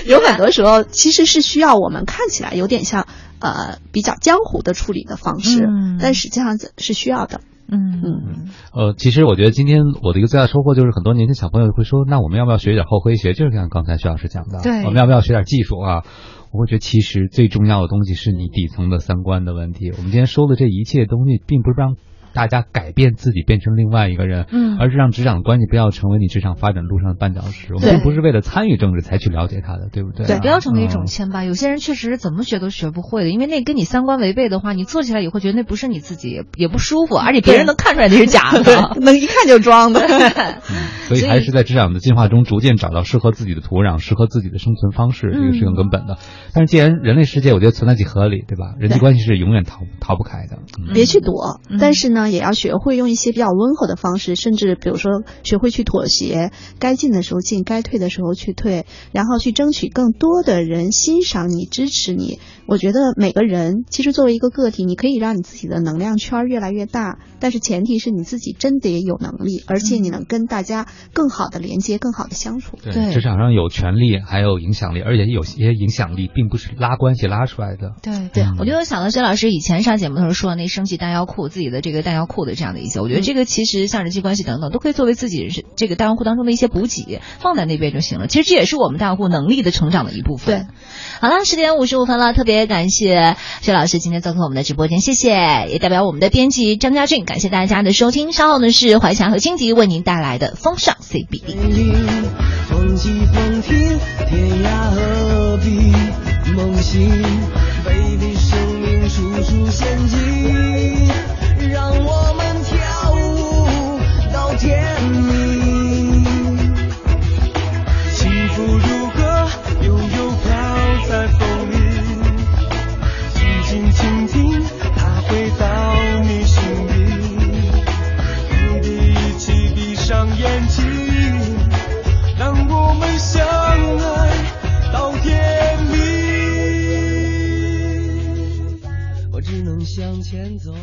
有很多时候其实是需要我们看起来有点像，呃比较江湖的处理的方式，嗯但实际上是需要的。嗯嗯，呃，其实我觉得今天我的一个最大收获就是，很多年轻小朋友会说，那我们要不要学一点后诙谐？就是像刚才徐老师讲的，对我们要不要学点技术啊？我会觉得其实最重要的东西是你底层的三观的问题。我们今天说的这一切东西，并不是让大家改变自己变成另外一个人，嗯而是让职场关系不要成为你职场发展路上的绊脚石。我们并不是为了参与政治才去了解他的，对不对？对，不要成为一嗯种牵绊。有些人确实怎么学都学不会的，因为那跟你三观违背的话，你做起来以后觉得那不是你自己，也也不舒服，而且别人能看出来那是假的。能一看就装的。所以还是在职场的进化中，逐渐找到适合自己的土壤，适合自己的生存方式，这个是更根本的。但是既然人类世界，我觉得存在即合理，对吧？人际关系是永远逃逃不开的。嗯别去躲，嗯但是呢，也要学会用一些比较温和的方式，甚至比如说学会去妥协，该进的时候进，该退的时候去退，然后去争取更多的人欣赏你、支持你。我觉得每个人其实作为一个个体，你可以让你自己的能量圈越来越大，但是前提是你自己真得有能力，而且你能跟大家更好的连接、更好的相处。对职场上有权利，还有影响力，而且有些影响力并不是拉关系拉出来的。对对我就想到薛老师以前上节目的时候说的那升级弹药库自己的这个弹药库的这样的一些，我觉得这个其实像人际关系等等都可以作为自己是这个弹药库当中的一些补给，放在那边就行了。其实这也是我们弹药库能力的成长的一部分。对，好了，十点五十五分了，特别也感谢薛老师今天做客我们的直播间，谢谢。也代表我们的编辑张家俊，感谢大家的收听。稍后呢，是怀强和金迪为您带来的风尚。C B 风起风停，天涯何必？梦醒背地，生命处处陷阱。向前走。